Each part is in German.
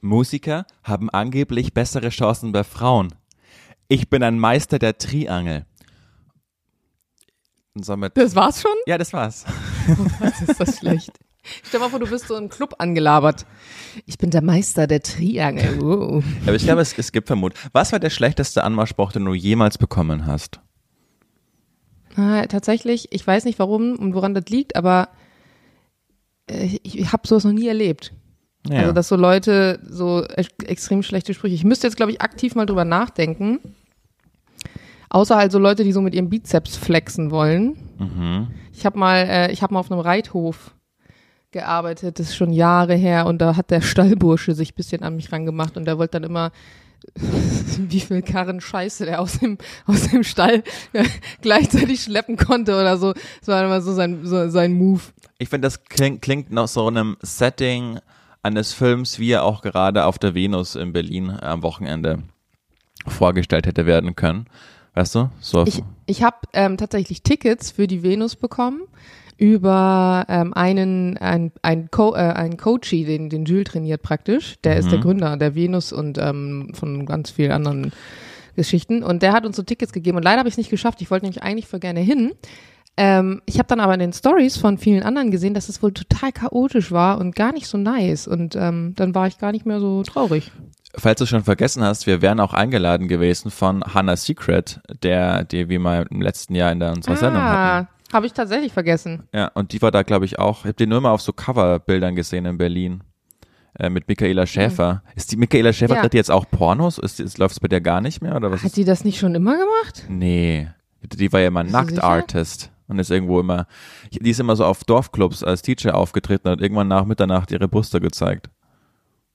Musiker haben angeblich bessere Chancen bei Frauen. Ich bin ein Meister der Triangel. Und somit, Das war's schon? ja, das war's. Was ist das schlecht? Stell mal vor, du wirst so im Club angelabert. Ich bin der Meister der Triangel. Uh. Aber ich glaube, es, es gibt Vermut. Was war der schlechteste Anmachspruch, den du jemals bekommen hast? Ah, tatsächlich, ich weiß nicht warum und woran das liegt, aber äh, ich, ich habe sowas noch nie erlebt. Ja. Also, dass so Leute so ex extrem schlechte Sprüche. Ich müsste jetzt, glaube ich, aktiv mal drüber nachdenken. Außer halt so Leute, die so mit ihrem Bizeps flexen wollen. mhm. Ich habe mal, äh, ich habe mal auf einem Reithof gearbeitet, das ist schon Jahre her, und da hat der Stallbursche sich ein bisschen an mich rangemacht und der wollte dann immer, wie viel Karren Scheiße der aus dem, aus dem Stall gleichzeitig schleppen konnte oder so. Das war immer so sein, so sein Move. Ich finde, das klingt, klingt nach so einem Setting eines Films, wie er auch gerade auf der Venus in Berlin am Wochenende vorgestellt hätte werden können. Weißt du? So Ich, ich habe ähm, tatsächlich Tickets für die Venus bekommen über ähm, einen ein, ein, Co äh, ein Coachie, den, den Jules trainiert praktisch. Der ist der Gründer der Venus und ähm, von ganz vielen anderen Geschichten. Und der hat uns so Tickets gegeben. Und leider habe ich es nicht geschafft. Ich wollte nämlich eigentlich voll gerne hin. Ähm, ich habe dann aber in den Stories von vielen anderen gesehen, dass es wohl total chaotisch war und gar nicht so nice. Und ähm, dann war ich gar nicht mehr so traurig. Falls du schon vergessen hast, wir wären auch eingeladen gewesen von Hannah Secret, der, die wir mal im letzten Jahr in der, unserer Sendung hatten. Ah, habe ich tatsächlich vergessen. Ja, und die war da, glaube ich, auch. Ich habe die nur mal auf so Coverbildern gesehen in Berlin. Äh, mit Michaela Schäfer. Ist die Michaela Schäfer Ja. die jetzt auch Pornos? Ist, ist, läuft es bei der gar nicht mehr? Oder was Hat ist? sie das nicht schon immer gemacht? Nee. Die war ja immer Nackt-Artist. Und ist irgendwo immer, die ist immer so auf Dorfclubs als Teacher aufgetreten und hat irgendwann nach Mitternacht ihre Brüste gezeigt.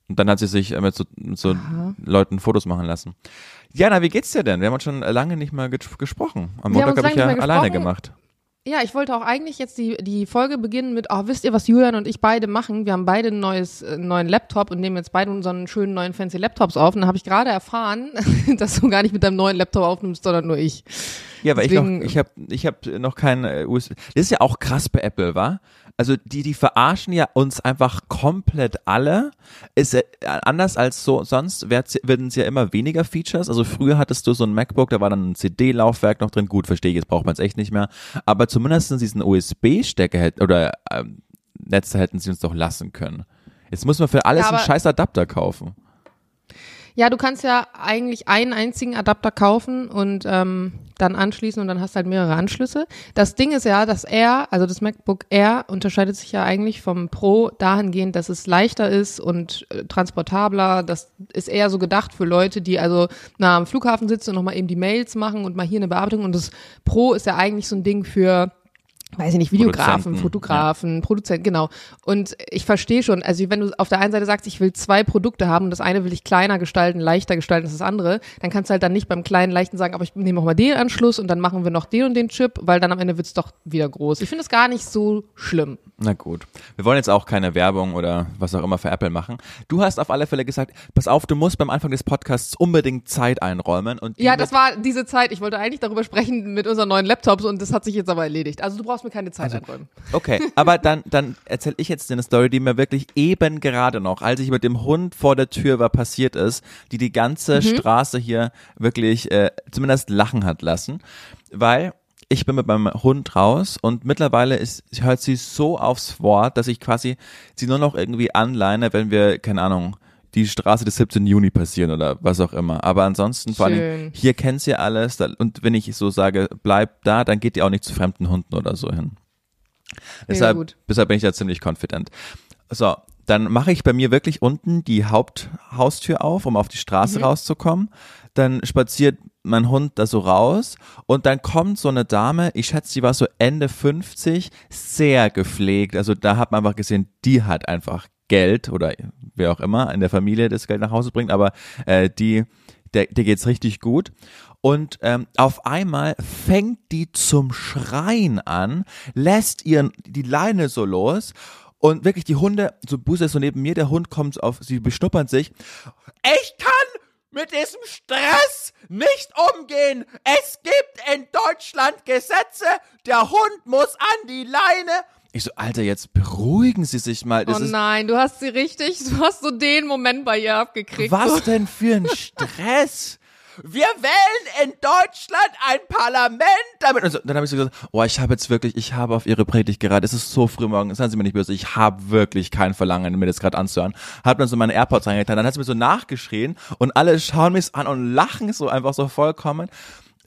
Und dann hat sie sich äh, mit so, mit so. Leuten Fotos machen lassen. Jana, wie geht's dir denn? Wir haben uns schon lange nicht mehr ges gesprochen. Am Montag habe ich ja alleine gemacht. Ja, ich wollte auch eigentlich jetzt die, die Folge beginnen mit, oh, wisst ihr, was Julian und ich beide machen? Wir haben beide ein neues, äh, einen neuen Laptop und nehmen jetzt beide unseren schönen neuen fancy Laptops auf. Und dann habe ich gerade erfahren, dass du gar nicht mit deinem neuen Laptop aufnimmst, sondern nur ich. Ja, weil Deswegen- ich noch, ich habe ich hab noch kein äh, USB. Das ist ja auch krass bei Apple, wa? Also die, die verarschen ja uns einfach komplett alle. Ist äh, anders als so sonst werd- werden es ja immer weniger Features. Also früher hattest du so ein MacBook, da war dann ein CD-Laufwerk noch drin. Gut, verstehe ich, jetzt braucht man es echt nicht mehr. Aber zumindest diesen USB-Stecker hätten oder ähm, Netze hätten sie uns doch lassen können. Jetzt muss man für alles Ja, einen scheiß Adapter kaufen. Ja, du kannst ja eigentlich einen einzigen Adapter kaufen und ähm, dann anschließen und dann hast du halt mehrere Anschlüsse. Das Ding ist ja, das Air, also das MacBook Air, unterscheidet sich ja eigentlich vom Pro dahingehend, dass es leichter ist und äh, transportabler. Das ist eher so gedacht für Leute, die also nah am Flughafen sitzen und nochmal eben die Mails machen und mal hier eine Bearbeitung. Und das Pro ist ja eigentlich so ein Ding für weiß ich nicht, Videografen, Fotografen, Produzenten, genau. Und ich verstehe schon, also wenn du auf der einen Seite sagst, ich will zwei Produkte haben und das eine will ich kleiner gestalten, leichter gestalten als das andere, dann kannst du halt dann nicht beim kleinen leichten sagen, aber ich nehme auch mal den Anschluss und dann machen wir noch den und den Chip, weil dann am Ende wird's doch wieder groß. Ich finde es gar nicht so schlimm. Na gut. Wir wollen jetzt auch keine Werbung oder was auch immer für Apple machen. Du hast auf alle Fälle gesagt, pass auf, du musst beim Anfang des Podcasts unbedingt Zeit einräumen. Und Ja, wird- das war diese Zeit. Ich wollte eigentlich darüber sprechen mit unseren neuen Laptops und das hat sich jetzt aber erledigt. Also du brauchst mir keine Zeit einräumen. Okay, aber dann, dann erzähle ich jetzt eine Story, die mir wirklich eben gerade noch, als ich mit dem Hund vor der Tür war, passiert ist, die die ganze Straße hier wirklich äh, zumindest lachen hat lassen, weil ich bin mit meinem Hund raus und mittlerweile ist, hört sie so aufs Wort, dass ich quasi sie nur noch irgendwie anleine, wenn wir, keine Ahnung, die Straße des 17. Juni passieren oder was auch immer. Aber ansonsten, vor allem, hier kennt sie alles und wenn ich so sage, bleib da, dann geht die auch nicht zu fremden Hunden oder so hin. Deshalb, deshalb bin ich da ziemlich confident. So, dann mache ich bei mir wirklich unten die Haupthaustür auf, um auf die Straße rauszukommen. Dann spaziert mein Hund da so raus und dann kommt so eine Dame, ich schätze, die war so Ende 50, sehr gepflegt. Also da hat man einfach gesehen, die hat einfach Geld oder wer auch immer in der Familie das Geld nach Hause bringt, aber äh, die, der, der geht's richtig gut. Und ähm, auf einmal fängt die zum Schreien an, lässt ihren die Leine so los und wirklich die Hunde, so Buße ist so neben mir, der Hund kommt auf, sie beschnuppern sich. Ich kann mit diesem Stress nicht umgehen. Es gibt in Deutschland Gesetze, der Hund muss an die Leine. Ich so, Alter, jetzt beruhigen Sie sich mal. Das oh nein, du hast sie richtig, du hast so den Moment bei ihr abgekriegt. was So. denn für ein Stress? Wir wählen in Deutschland ein Parlament damit. Und so, dann habe ich so gesagt, oh, ich habe jetzt wirklich, ich habe auf Ihre Predigt gerade, es ist so früh morgens, seien Sie mir nicht böse, ich habe wirklich kein Verlangen, mir das gerade anzuhören. Hab dann so meine AirPods reingetan, dann hat sie mir so nachgeschrien und alle schauen mich an und lachen so einfach so vollkommen.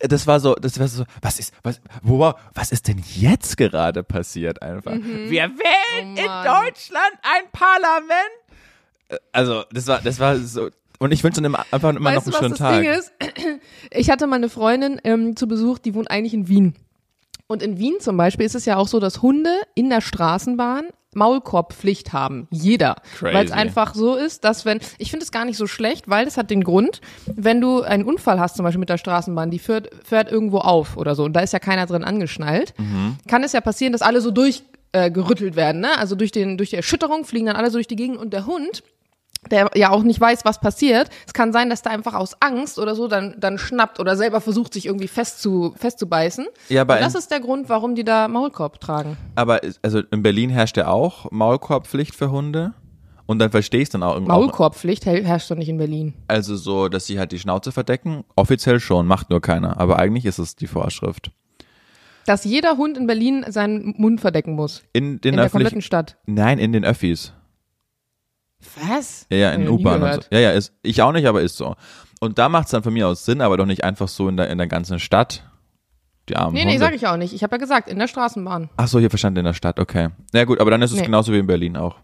Das war so, das war so, was ist, was, wo, was ist denn jetzt gerade passiert einfach? Wir wählen Oh in. Deutschland ein Parlament. Äh, Also, das war, das war so, und ich wünsche ihm einfach immer weißt noch du, einen was schönen das Tag. Ding ist? Ich hatte mal eine Freundin ähm, zu Besuch, die wohnt eigentlich in Wien. Und in Wien zum Beispiel ist es ja auch so, dass Hunde in der Straßenbahn Maulkorbpflicht haben. Jeder. Weil es einfach so ist, dass wenn, ich finde es gar nicht so schlecht, weil das hat den Grund, wenn du einen Unfall hast, zum Beispiel mit der Straßenbahn, die fährt, fährt irgendwo auf oder so und da ist ja keiner drin angeschnallt, Mhm. kann es ja passieren, dass alle so durch äh, gerüttelt werden, ne? Also durch den durch die Erschütterung fliegen dann alle so durch die Gegend und der Hund der ja auch nicht weiß, was passiert. Es kann sein, dass der einfach aus Angst oder so dann, dann schnappt oder selber versucht, sich irgendwie festzu, festzubeißen. Ja, aber und das ist der Grund, warum die da Maulkorb tragen. Aber also in Berlin herrscht ja auch Maulkorbpflicht für Hunde. Und dann verstehe ich dann auch irgendwie. Maulkorbpflicht her- herrscht doch nicht in Berlin. also so, dass sie halt die Schnauze verdecken. Offiziell schon, macht nur keiner. Aber eigentlich ist es die Vorschrift. Dass jeder Hund in Berlin seinen Mund verdecken muss. In den In der öffentlichen. kompletten Stadt. Nein, in den Öffis. Was? Ja, ja, in U-Bahn und so. Ja, ja, ist, ich auch nicht, aber ist so. Und da macht es dann von mir aus Sinn, aber doch nicht einfach so in der, in der ganzen Stadt. Die armen Nee, Hunde. nee, sag ich auch nicht. Ich habe ja gesagt, in der Straßenbahn. Ach so, hier verstanden in der Stadt, okay. Na gut, aber dann ist es Nee. genauso wie in Berlin auch.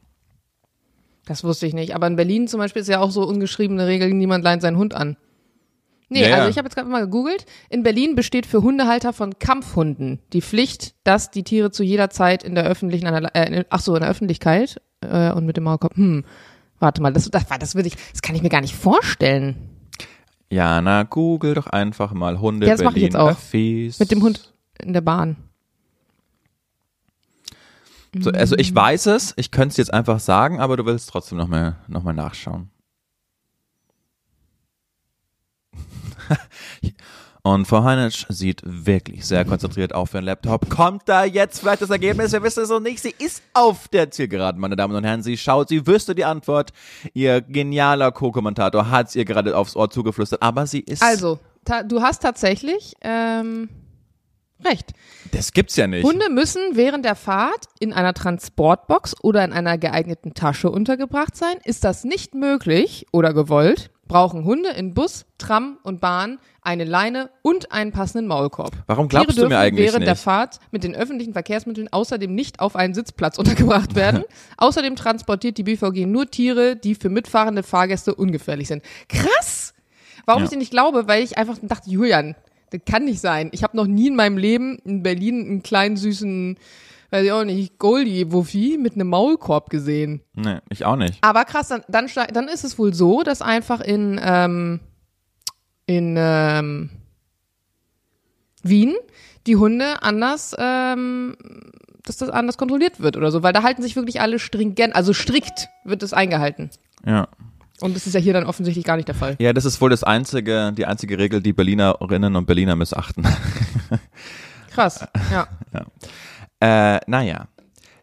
Das wusste ich nicht. Aber in Berlin zum Beispiel ist ja auch so ungeschriebene Regel, niemand leint seinen Hund an. Nee, Ja, ja. also ich habe jetzt gerade mal gegoogelt. In Berlin besteht für Hundehalter von Kampfhunden die Pflicht, dass die Tiere zu jeder Zeit in der öffentlichen, äh, ach so, in der Öffentlichkeit äh, und mit dem Maulkorb. Hm, warte mal, das, das, das würde ich, das kann ich mir gar nicht vorstellen. Ja, na, google doch einfach mal Hunde Ja, das mach ich Berlin jetzt auch. Öffis. Mit dem Hund in der Bahn. So, also ich weiß es, ich könnte es jetzt einfach sagen, aber du willst trotzdem nochmal noch mal nachschauen. Und Frau Heinitsch sieht wirklich sehr konzentriert auf ihren Laptop. Kommt da jetzt vielleicht das Ergebnis? Wir wissen es noch nicht. Sie ist auf der Zielgeraden, meine Damen und Herren. Sie schaut, sie wüsste die Antwort. Ihr genialer Co-Kommentator hat es ihr gerade aufs Ohr zugeflüstert, aber sie ist. Also, du hast tatsächlich ähm, recht. Das gibt's ja nicht. Hunde müssen während der Fahrt in einer Transportbox oder in einer geeigneten Tasche untergebracht sein. Ist das nicht möglich oder gewollt, brauchen Hunde in Bus, Tram und Bahn eine Leine und einen passenden Maulkorb. Warum glaubst Tiere du mir eigentlich während der nicht? Fahrt mit den öffentlichen Verkehrsmitteln außerdem nicht auf einen Sitzplatz untergebracht werden. außerdem transportiert die BVG nur Tiere, die für mitfahrende Fahrgäste ungefährlich sind. Krass! Warum Ja. ich dir nicht glaube, weil ich einfach dachte, Julian, das kann nicht sein. Ich habe noch nie in meinem Leben in Berlin einen kleinen süßen, weiß ich auch nicht, Goldie-Wuffi mit einem Maulkorb gesehen. Nee, ich auch nicht. Aber krass, dann, dann, dann ist es wohl so, dass einfach in, ähm, in ähm, Wien die Hunde anders, ähm, dass das anders kontrolliert wird oder so, weil da halten sich wirklich alle stringent, also strikt wird es eingehalten. Ja. Und das ist ja hier dann offensichtlich gar nicht der Fall. Ja, das ist wohl das einzige, die einzige Regel, die Berlinerinnen und Berliner missachten. Krass, ja. Äh, naja.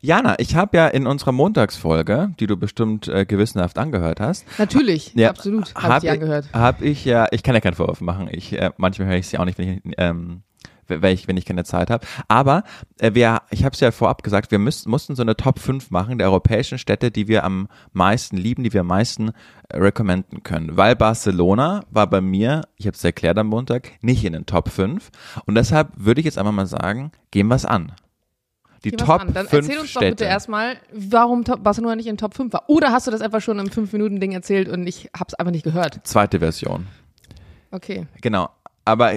Jana, ich habe ja in unserer Montagsfolge, die du bestimmt äh, gewissenhaft angehört hast, Natürlich, ja, absolut, habe hab ich angehört. Habe ich ja, ich kann ja keinen Vorwurf machen. Ich äh, manchmal höre ich sie auch nicht, wenn ich ähm, wenn ich, wenn ich keine Zeit habe. Aber äh, wir, ich habe es ja vorab gesagt, wir müssten, mussten so eine Top 5 machen der europäischen Städte, die wir am meisten lieben, die wir am meisten äh, recommenden können. Weil Barcelona war bei mir, ich habe es erklärt am Montag, nicht in den Top 5. Und deshalb würde ich jetzt einfach mal sagen, gehen wir es an. Die was Top an. Dann 5 erzähl uns Städte. doch bitte erstmal, warum Top Barcelona nicht in Top 5 war. Oder hast du das einfach schon im 5-Minuten-Ding erzählt und ich habe es einfach nicht gehört? Zweite Version. Okay. Genau. Aber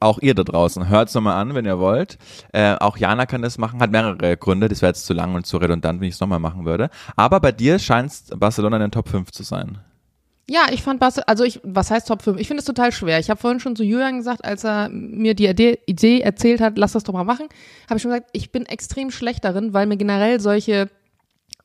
auch ihr da draußen, hört's nochmal an, wenn ihr wollt. Äh, auch Jana kann das machen, hat mehrere Gründe. Das wäre jetzt zu lang und zu redundant, wenn ich es nochmal machen würde. Aber bei dir scheint Barcelona in den Top 5 zu sein. Ja, ich fand Barcelona, also ich, was heißt Top 5? Ich finde es total schwer. Ich habe vorhin schon zu Julian gesagt, als er mir die Idee, erzählt hat, lass das doch mal machen, habe ich schon gesagt, ich bin extrem schlecht darin, weil mir generell solche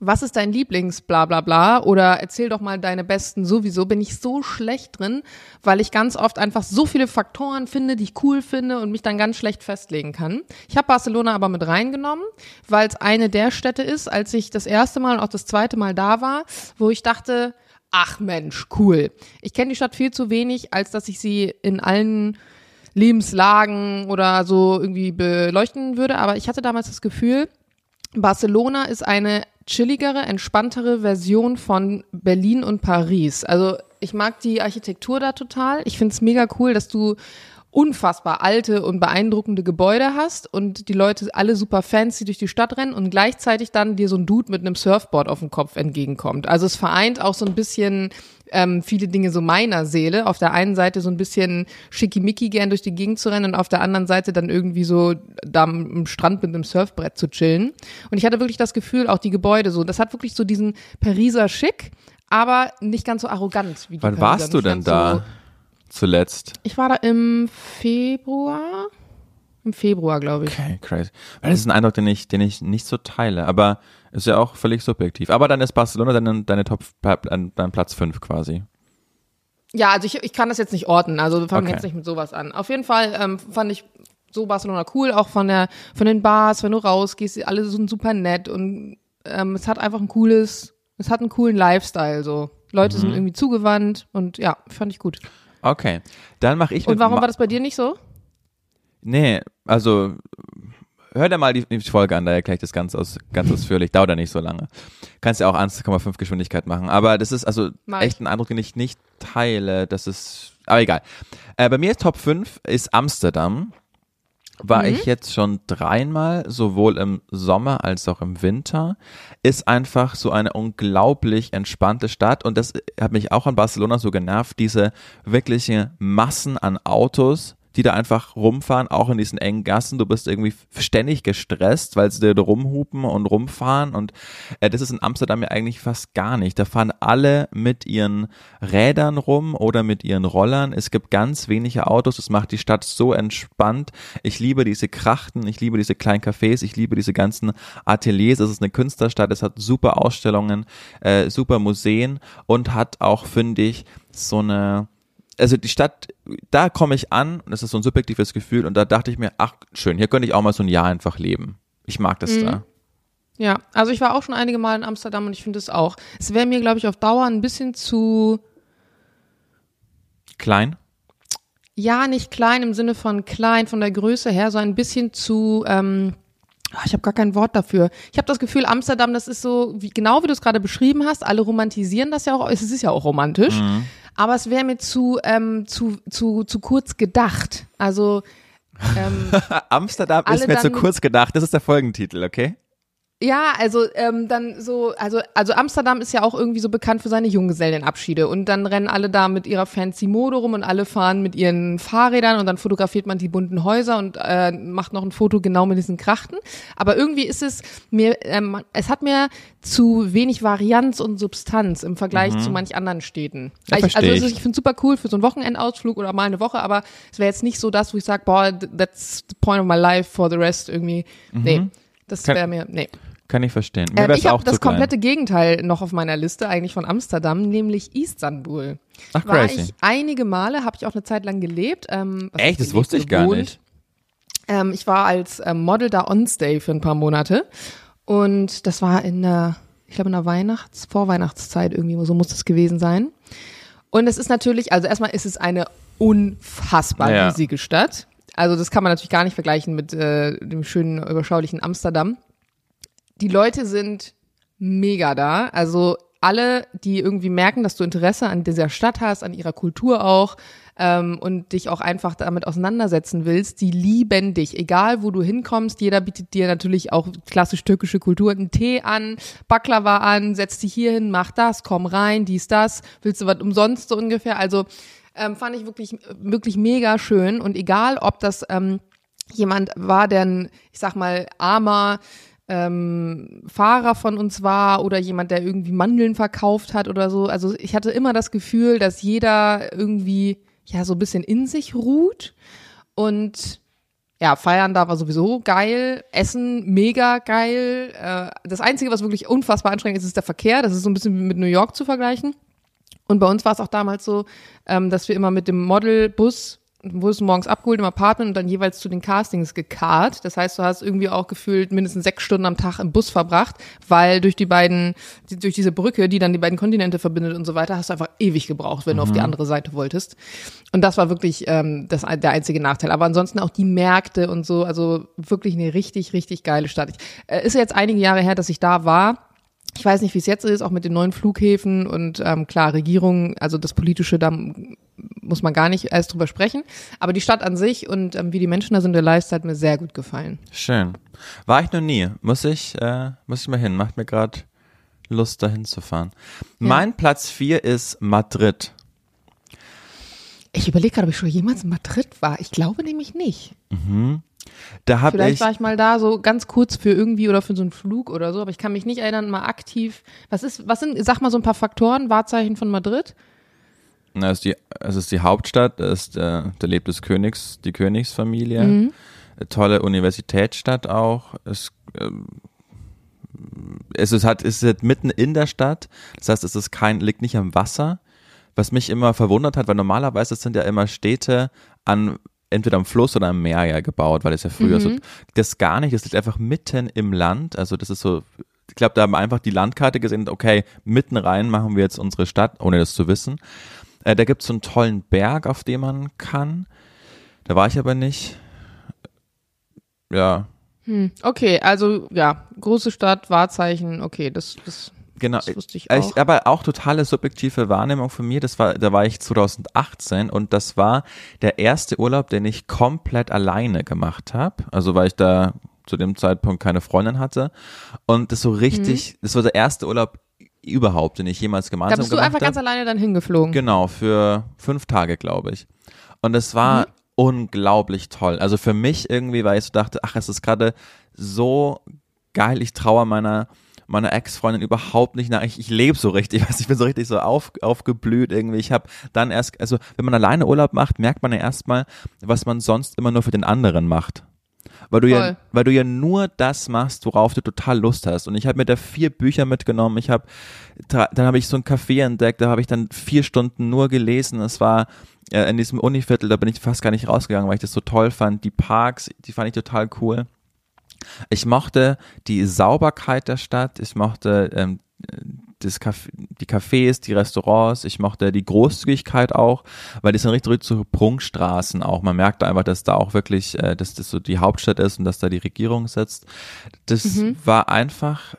was ist dein Lieblings bla bla bla oder erzähl doch mal deine besten sowieso, bin ich so schlecht drin, weil ich ganz oft einfach so viele Faktoren finde, die ich cool finde und mich dann ganz schlecht festlegen kann. Ich habe Barcelona aber mit reingenommen, weil es eine der Städte ist, als ich das erste Mal und auch das zweite Mal da war, wo ich dachte, ach Mensch, cool. Ich kenne die Stadt viel zu wenig, als dass ich sie in allen Lebenslagen oder so irgendwie beleuchten würde, aber ich hatte damals das Gefühl, Barcelona ist eine chilligere, entspanntere Version von Berlin und Paris. Also ich mag die Architektur da total. Ich finde es mega cool, dass du unfassbar alte und beeindruckende Gebäude hast und die Leute alle super fancy durch die Stadt rennen und gleichzeitig dann dir so ein Dude mit einem Surfboard auf dem Kopf entgegenkommt. Also es vereint auch so ein bisschen ähm, viele Dinge so meiner Seele. Auf der einen Seite so ein bisschen schickimicki gern durch die Gegend zu rennen und auf der anderen Seite dann irgendwie so da am Strand mit einem Surfbrett zu chillen. Und ich hatte wirklich das Gefühl, auch die Gebäude so, das hat wirklich so diesen Pariser Schick, aber nicht ganz so arrogant wie die Wann Pariser. warst du denn da so zuletzt? Ich war da im Februar. Im Februar, glaube ich. Okay, crazy. Weil das ist ein Eindruck, den ich, den ich nicht so teile. Aber ist ja auch völlig subjektiv. Aber dann ist Barcelona deine, deine Top, dein Platz 5 quasi. Ja, also ich, ich kann das jetzt nicht orten, also wir fangen okay. jetzt nicht mit sowas an. Auf jeden Fall ähm, fand ich so Barcelona cool, auch von der von den Bars, wenn du rausgehst, alle sind super nett und ähm, es hat einfach ein cooles, es hat einen coolen Lifestyle so. Leute mhm. sind irgendwie zugewandt und ja, fand ich gut. Okay, dann mache ich. Und warum war das bei dir nicht so? Nee, also hör dir mal die, die Folge an, da erkläre ich das ganz, aus, ganz ausführlich. Dauert ja nicht so lange. Kannst ja auch 1,5 Geschwindigkeit machen. Aber das ist also Mach. echt ein Eindruck, den ich nicht teile. Das ist, aber egal. Äh, bei mir ist Top 5 ist Amsterdam. War mhm. ich jetzt schon dreimal, sowohl im Sommer als auch im Winter. Ist einfach so eine unglaublich entspannte Stadt und das hat mich auch an Barcelona so genervt, diese wirkliche Massen an Autos, die da einfach rumfahren, auch in diesen engen Gassen. Du bist irgendwie ständig gestresst, weil sie da rumhupen und rumfahren. Und äh, das ist in Amsterdam ja eigentlich fast gar nicht. Da fahren alle mit ihren Rädern rum oder mit ihren Rollern. Es gibt ganz wenige Autos. Das macht die Stadt so entspannt. Ich liebe diese Krachten, ich liebe diese kleinen Cafés, ich liebe diese ganzen Ateliers. Es ist eine Künstlerstadt, es hat super Ausstellungen, äh, super Museen und hat auch, finde ich, so eine also die Stadt, da komme ich an, das ist so ein subjektives Gefühl und da dachte ich mir, ach schön, hier könnte ich auch mal so ein Jahr einfach leben. Ich mag das mhm. da. Ja, also ich war auch schon einige Mal in Amsterdam und ich finde es auch. Es wäre mir, glaube ich, auf Dauer ein bisschen zu klein. Ja, nicht klein im Sinne von klein von der Größe her, so ein bisschen zu ähm, ah, ich habe gar kein Wort dafür. Ich habe das Gefühl, Amsterdam, das ist so, wie, genau wie du es gerade beschrieben hast, alle romantisieren das ja auch, es ist ja auch romantisch. Mhm aber es wäre mir zu, ähm, zu, zu, zu kurz gedacht. Also ähm, Amsterdam ist mir zu kurz gedacht. Das ist der Folgentitel, okay? Ja, also ähm, dann so, also also Amsterdam ist ja auch irgendwie so bekannt für seine Junggesellenabschiede und dann rennen alle da mit ihrer fancy Mode rum und alle fahren mit ihren Fahrrädern und dann fotografiert man die bunten Häuser und äh, macht noch ein Foto genau mit diesen Krachten. Aber irgendwie ist es mir, ähm, es hat mir zu wenig Varianz und Substanz im Vergleich mhm. zu manch anderen Städten. Ja, ich, also ich, ich finde super cool für so einen Wochenendausflug oder mal eine Woche, aber es wäre jetzt nicht so das, wo ich sage, boah, that's the point of my life for the rest irgendwie. Mhm. Nee, das wäre mir, nee. Kann ich verstehen. Mir ähm, ich habe das komplette Gegenteil noch auf meiner Liste eigentlich von Amsterdam, nämlich Istanbul. Ach, War crazy. ich einige Male, habe ich auch eine Zeit lang gelebt. Ähm, Echt? Das wusste ich gewohnt. gar nicht. Ähm, ich war als ähm, Model da on stay für ein paar Monate und das war in der, ich glaube in der Weihnachts-, Vorweihnachtszeit irgendwie, so muss es gewesen sein. Und es ist natürlich, also erstmal ist es eine unfassbar ja. riesige Stadt. Also das kann man natürlich gar nicht vergleichen mit äh, dem schönen, überschaulichen Amsterdam die Leute sind mega da. Also alle, die irgendwie merken, dass du Interesse an dieser Stadt hast, an ihrer Kultur auch ähm, und dich auch einfach damit auseinandersetzen willst, die lieben dich. Egal, wo du hinkommst, jeder bietet dir natürlich auch klassisch türkische Kultur einen Tee an, Baklava an, setzt dich hier hin, mach das, komm rein, dies, das, willst du was umsonst so ungefähr. Also ähm, fand ich wirklich, wirklich mega schön und egal, ob das ähm, jemand war, der ein, ich sag mal, armer, ähm, Fahrer von uns war oder jemand, der irgendwie Mandeln verkauft hat oder so. Also ich hatte immer das Gefühl, dass jeder irgendwie ja so ein bisschen in sich ruht und ja, feiern da war sowieso geil, Essen mega geil. Äh, das Einzige, was wirklich unfassbar anstrengend ist, ist der Verkehr. Das ist so ein bisschen mit New York zu vergleichen. Und bei uns war es auch damals so, ähm, dass wir immer mit dem Modelbus wurdest morgens abgeholt im Apartment und dann jeweils zu den Castings gekarrt. Das heißt, du hast irgendwie auch gefühlt mindestens sechs Stunden am Tag im Bus verbracht, weil durch die beiden, durch diese Brücke, die dann die beiden Kontinente verbindet und so weiter, hast du einfach ewig gebraucht, wenn mhm. du auf die mhm. andere Seite wolltest. Und das war wirklich ähm, das, der einzige Nachteil. Aber ansonsten auch die Märkte und so, also wirklich eine richtig, richtig geile Stadt. Ich, äh, ist ja jetzt einige Jahre her, dass ich da war. Ich weiß nicht, wie es jetzt ist, auch mit den neuen Flughäfen und ähm, klar, Regierung, also das Politische, da muss man gar nicht erst drüber sprechen. Aber die Stadt an sich und ähm, wie die Menschen da sind, der Lifestyle hat mir sehr gut gefallen. Schön. War ich noch nie. Muss ich, äh, muss ich mal hin. Macht mir gerade Lust, dahin zu fahren. Ja. Mein Platz vier ist Madrid. Ich überlege gerade, ob ich schon jemals in Madrid war. Ich glaube nämlich nicht. Mhm. Da hab Vielleicht ich, war ich mal da so ganz kurz für irgendwie oder für so einen Flug oder so, aber ich kann mich nicht erinnern, mal aktiv. Was ist, was sind, sag mal so ein paar Faktoren, Wahrzeichen von Madrid? Na, es ist die, es ist die Hauptstadt, es ist, äh, da lebt des Königs, die Königsfamilie. Mhm. Tolle Universitätsstadt auch. Es, ähm, es ist halt, es ist halt mitten in der Stadt. Das heißt, es ist kein, liegt nicht am Wasser. Was mich immer verwundert hat, weil normalerweise sind ja immer Städte an entweder am Fluss oder am Meer ja gebaut, weil es ja früher mhm. so, das gar nicht, das liegt einfach mitten im Land, also das ist so, ich glaube, da haben wir einfach die Landkarte gesehen, okay, mitten rein machen wir jetzt unsere Stadt, ohne das zu wissen. Äh, da gibt es so einen tollen Berg, auf dem man kann. Da war ich aber nicht. Ja. Hm, okay, also ja, große Stadt, Wahrzeichen, okay, das, das Genau. Das wusste ich auch. Ich, aber auch totale subjektive Wahrnehmung von mir. Das war, da war ich 2018 und das war der erste Urlaub, den ich komplett alleine gemacht habe. Also weil ich da zu dem Zeitpunkt keine Freundin hatte und das so richtig, mhm. das war der erste Urlaub überhaupt, den ich jemals gemeinsam gemacht habe. Da bist du einfach ganz alleine dann hingeflogen. Genau, für fünf Tage, glaube ich. Und es war mhm. unglaublich toll. Also für mich irgendwie, weil ich so dachte, ach, es ist gerade so geil, ich traue meiner meiner Ex-Freundin überhaupt nicht nach. Ich, ich lebe so richtig, ich, weiß, ich bin so richtig so auf, aufgeblüht irgendwie. Ich habe dann erst, also wenn man alleine Urlaub macht, merkt man ja erstmal, was man sonst immer nur für den anderen macht. Weil du, ja, weil du ja nur das machst, worauf du total Lust hast. Und ich habe mir da vier Bücher mitgenommen. Ich habe, dann habe ich so ein Café entdeckt, da habe ich dann vier Stunden nur gelesen. Es war äh, in diesem Univiertel, da bin ich fast gar nicht rausgegangen, weil ich das so toll fand. Die Parks, die fand ich total cool. Ich mochte die Sauberkeit der Stadt, ich mochte ähm, Café, die Cafés, die Restaurants, ich mochte die Großzügigkeit auch, weil die sind richtig, richtig so Prunkstraßen auch. Man merkt einfach, dass da auch wirklich, äh, dass das so die Hauptstadt ist und dass da die Regierung sitzt. Das mhm. war einfach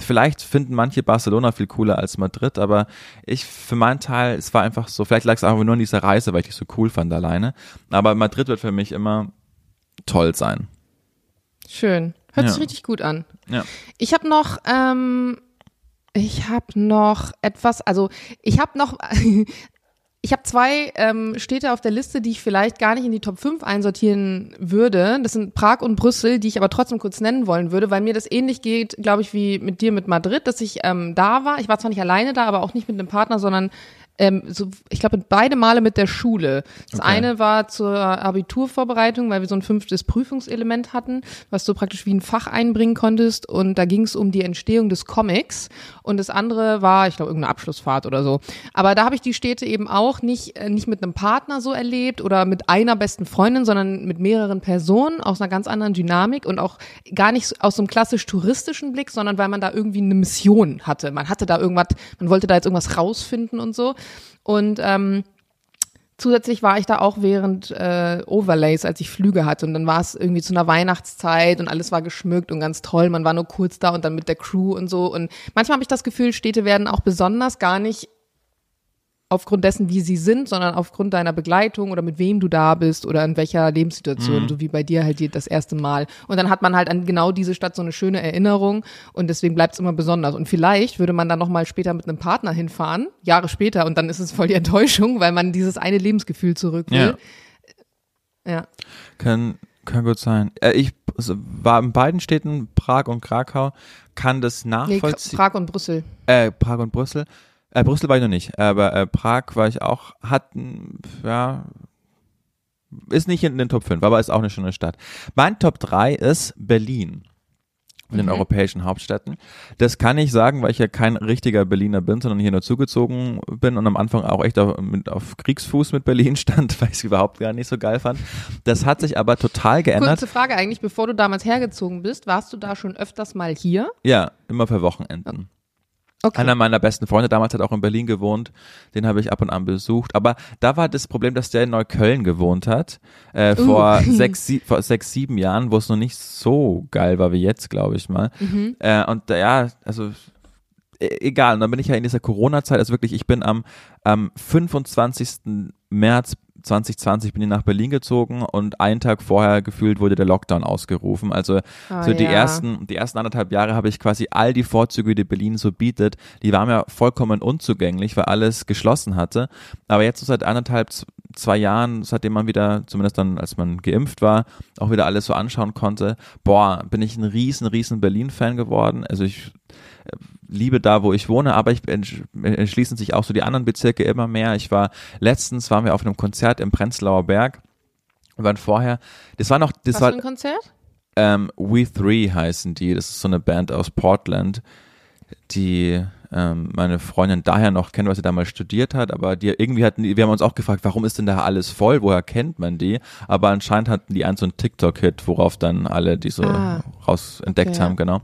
vielleicht finden manche Barcelona viel cooler als Madrid, aber ich für meinen Teil, es war einfach so, vielleicht lag es einfach nur in dieser Reise, weil ich die so cool fand alleine. Aber Madrid wird für mich immer toll sein. Schön. Hört ja. sich richtig gut an. Ja. Ich habe noch, ähm, ich habe noch etwas, also ich habe noch, ich habe zwei ähm, Städte auf der Liste, die ich vielleicht gar nicht in die Top 5 einsortieren würde. Das sind Prag und Brüssel, die ich aber trotzdem kurz nennen wollen würde, weil mir das ähnlich geht, glaube ich, wie mit dir mit Madrid, dass ich ähm, da war. Ich war zwar nicht alleine da, aber auch nicht mit einem Partner, sondern ähm, so, ich glaube, beide Male mit der Schule. Das okay. eine war zur Abiturvorbereitung, weil wir so ein fünftes Prüfungselement hatten, was du praktisch wie ein Fach einbringen konntest. Und da ging es um die Entstehung des Comics. Und das andere war, ich glaube, irgendeine Abschlussfahrt oder so. Aber da habe ich die Städte eben auch nicht, äh, nicht mit einem Partner so erlebt oder mit einer besten Freundin, sondern mit mehreren Personen aus einer ganz anderen Dynamik und auch gar nicht aus so einem klassisch touristischen Blick, sondern weil man da irgendwie eine Mission hatte. Man hatte da irgendwas, man wollte da jetzt irgendwas rausfinden und so. Und ähm, zusätzlich war ich da auch während äh, Overlays, als ich Flüge hatte. Und dann war es irgendwie zu einer Weihnachtszeit und alles war geschmückt und ganz toll. Man war nur kurz da und dann mit der Crew und so. Und manchmal habe ich das Gefühl, Städte werden auch besonders gar nicht aufgrund dessen, wie sie sind, sondern aufgrund deiner Begleitung oder mit wem du da bist oder in welcher Lebenssituation, mhm. so wie bei dir halt das erste Mal. Und dann hat man halt an genau diese Stadt so eine schöne Erinnerung und deswegen bleibt es immer besonders. Und vielleicht würde man dann nochmal später mit einem Partner hinfahren, Jahre später, und dann ist es voll die Enttäuschung, weil man dieses eine Lebensgefühl zurück will. Ja. ja. Kann, kann gut sein. Äh, ich war in beiden Städten, Prag und Krakau, kann das nachvollziehen. Nee, Prag und Brüssel. Äh, Prag und Brüssel äh, Brüssel war ich noch nicht, aber äh, Prag war ich auch, hatten, ja, ist nicht in den Top 5, aber ist auch eine schöne Stadt. Mein Top 3 ist Berlin in den Mhm. europäischen Hauptstädten. Das kann ich sagen, weil ich ja kein richtiger Berliner bin, sondern hier nur zugezogen bin und am Anfang auch echt auf, mit, auf Kriegsfuß mit Berlin stand, weil ich es überhaupt gar nicht so geil fand. Das hat sich aber total geändert. Kurze Frage eigentlich, bevor du damals hergezogen bist, warst du da schon öfters mal hier? Ja, immer für Wochenenden. Okay. Einer meiner besten Freunde damals hat auch in Berlin gewohnt. Den habe ich ab und an besucht. Aber da war das Problem, dass der in Neukölln gewohnt hat. Äh, Uh. vor, sechs, sie, vor sechs, sieben Jahren, wo es noch nicht so geil war wie jetzt, glaube ich mal. Mhm. Äh, und ja, also e- egal. Und dann bin ich ja in dieser Corona-Zeit, also wirklich, ich bin am, am 25. März 2020 bin ich nach Berlin gezogen und einen Tag vorher gefühlt wurde der Lockdown ausgerufen. Also Ah, so die ja. ersten, die ersten anderthalb Jahre habe ich quasi all die Vorzüge, die Berlin so bietet, die waren mir vollkommen unzugänglich, weil alles geschlossen hatte. Aber jetzt so seit anderthalb, zwei Jahren, seitdem man wieder, zumindest dann, als man geimpft war, auch wieder alles so anschauen konnte, boah, bin ich ein riesen, riesen Berlin-Fan geworden. Also ich äh, liebe da, wo ich wohne, aber ich entsch- entschließen sich auch so die anderen Bezirke immer mehr. Ich war, letztens waren wir auf einem Konzert im Prenzlauer Berg. Wir waren vorher, das war noch, das Was war, ein Konzert? ähm, We Three heißen die. Das ist so eine Band aus Portland, die ähm, meine Freundin daher noch kennt, weil sie damals studiert hat. Aber die irgendwie hatten, die- wir haben uns auch gefragt, warum ist denn da alles voll? Woher kennt man die? Aber anscheinend hatten die einen so einen TikTok-Hit, worauf dann alle die so Ah. raus entdeckt Okay. haben, genau.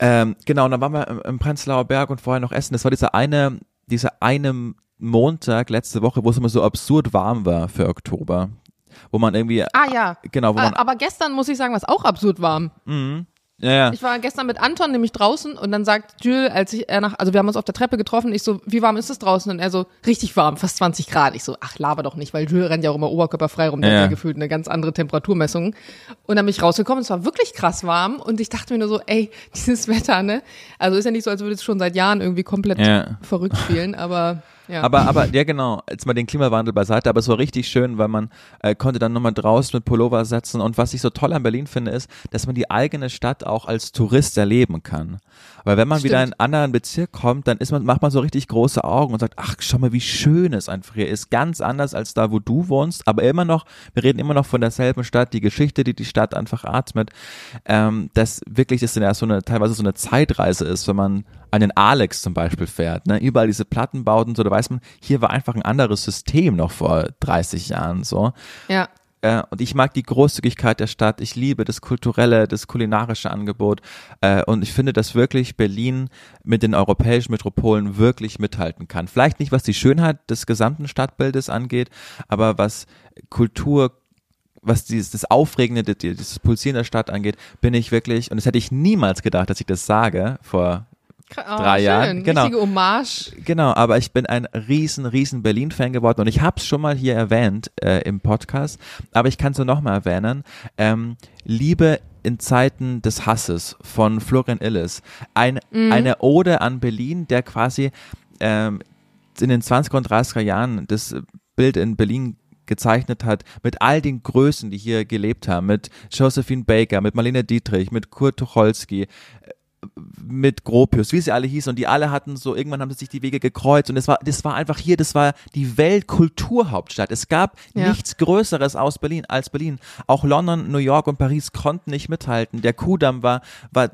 Ähm, genau, und dann waren wir im, Prenzlauer Berg und vorher noch essen. Das war dieser eine, dieser eine Montag letzte Woche, wo es immer so absurd warm war für Oktober. Wo man irgendwie, Ah ja. genau, wo man, Ah, aber gestern muss ich sagen, was auch absurd warm. Ja, ja. Ich war gestern mit Anton nämlich draußen und dann sagt Jules, als ich er nach, also wir haben uns auf der Treppe getroffen, ich so, wie warm ist es draußen? Und er so, richtig warm, fast 20 Grad. Ich so, ach, laber doch nicht, weil Jules rennt ja auch immer oberkörperfrei rum, der Ja. hat ja gefühlt eine ganz andere Temperaturmessung. Und dann bin ich rausgekommen, es war wirklich krass warm und ich dachte mir nur so, ey, dieses Wetter, ne? Also ist ja nicht so, als würde es schon seit Jahren irgendwie komplett verrückt spielen, aber ja. Aber, aber, ja genau, jetzt mal den Klimawandel beiseite, aber es war richtig schön, weil man äh, konnte dann nochmal draußen mit Pullover setzen und was ich so toll an Berlin finde, ist, dass man die eigene Stadt auch als Tourist erleben kann. Weil wenn man wieder in einen anderen Bezirk kommt, dann ist man, macht man so richtig große Augen und sagt, ach, schau mal, wie schön es einfach hier ist. Ganz anders als da, wo du wohnst, aber immer noch, wir reden immer noch von derselben Stadt, die Geschichte, die die Stadt einfach atmet, ähm, dass wirklich das ja so eine, teilweise so eine Zeitreise ist, wenn man an den Alex zum Beispiel fährt, ne? überall diese Plattenbauten, so, da weiß man, hier war einfach ein anderes System noch vor 30 Jahren, so. ja. Äh, und ich mag die Großzügigkeit der Stadt. Ich liebe das kulturelle, das kulinarische Angebot. Äh, und ich finde, dass wirklich Berlin mit den europäischen Metropolen wirklich mithalten kann. Vielleicht nicht, was die Schönheit des gesamten Stadtbildes angeht, aber was Kultur, was dieses das Aufregende, dieses Pulsieren der Stadt angeht, bin ich wirklich, und das hätte ich niemals gedacht, dass ich das sage vor Oh, Drei schön. Jahren, genau. Richtige Hommage. Genau, aber ich bin ein riesen, riesen Berlin-Fan geworden und ich habe es schon mal hier erwähnt äh, im Podcast, aber ich kann es nur nochmal erwähnen. Ähm, Liebe in Zeiten des Hasses von Florian Illes. Ein, Eine Ode an Berlin, der quasi ähm, in den 20er und 30er Jahren das Bild in Berlin gezeichnet hat, mit all den Größen, die hier gelebt haben, mit Josephine Baker, mit Marlene Dietrich, mit Kurt Tucholsky, mit Gropius, wie sie alle hießen, und die alle hatten so, irgendwann haben sich die Wege gekreuzt und es war, das war einfach hier, das war die Weltkulturhauptstadt. Es gab Ja. nichts Größeres aus Berlin als Berlin. Auch London, New York und Paris konnten nicht mithalten. Der Kudamm war, war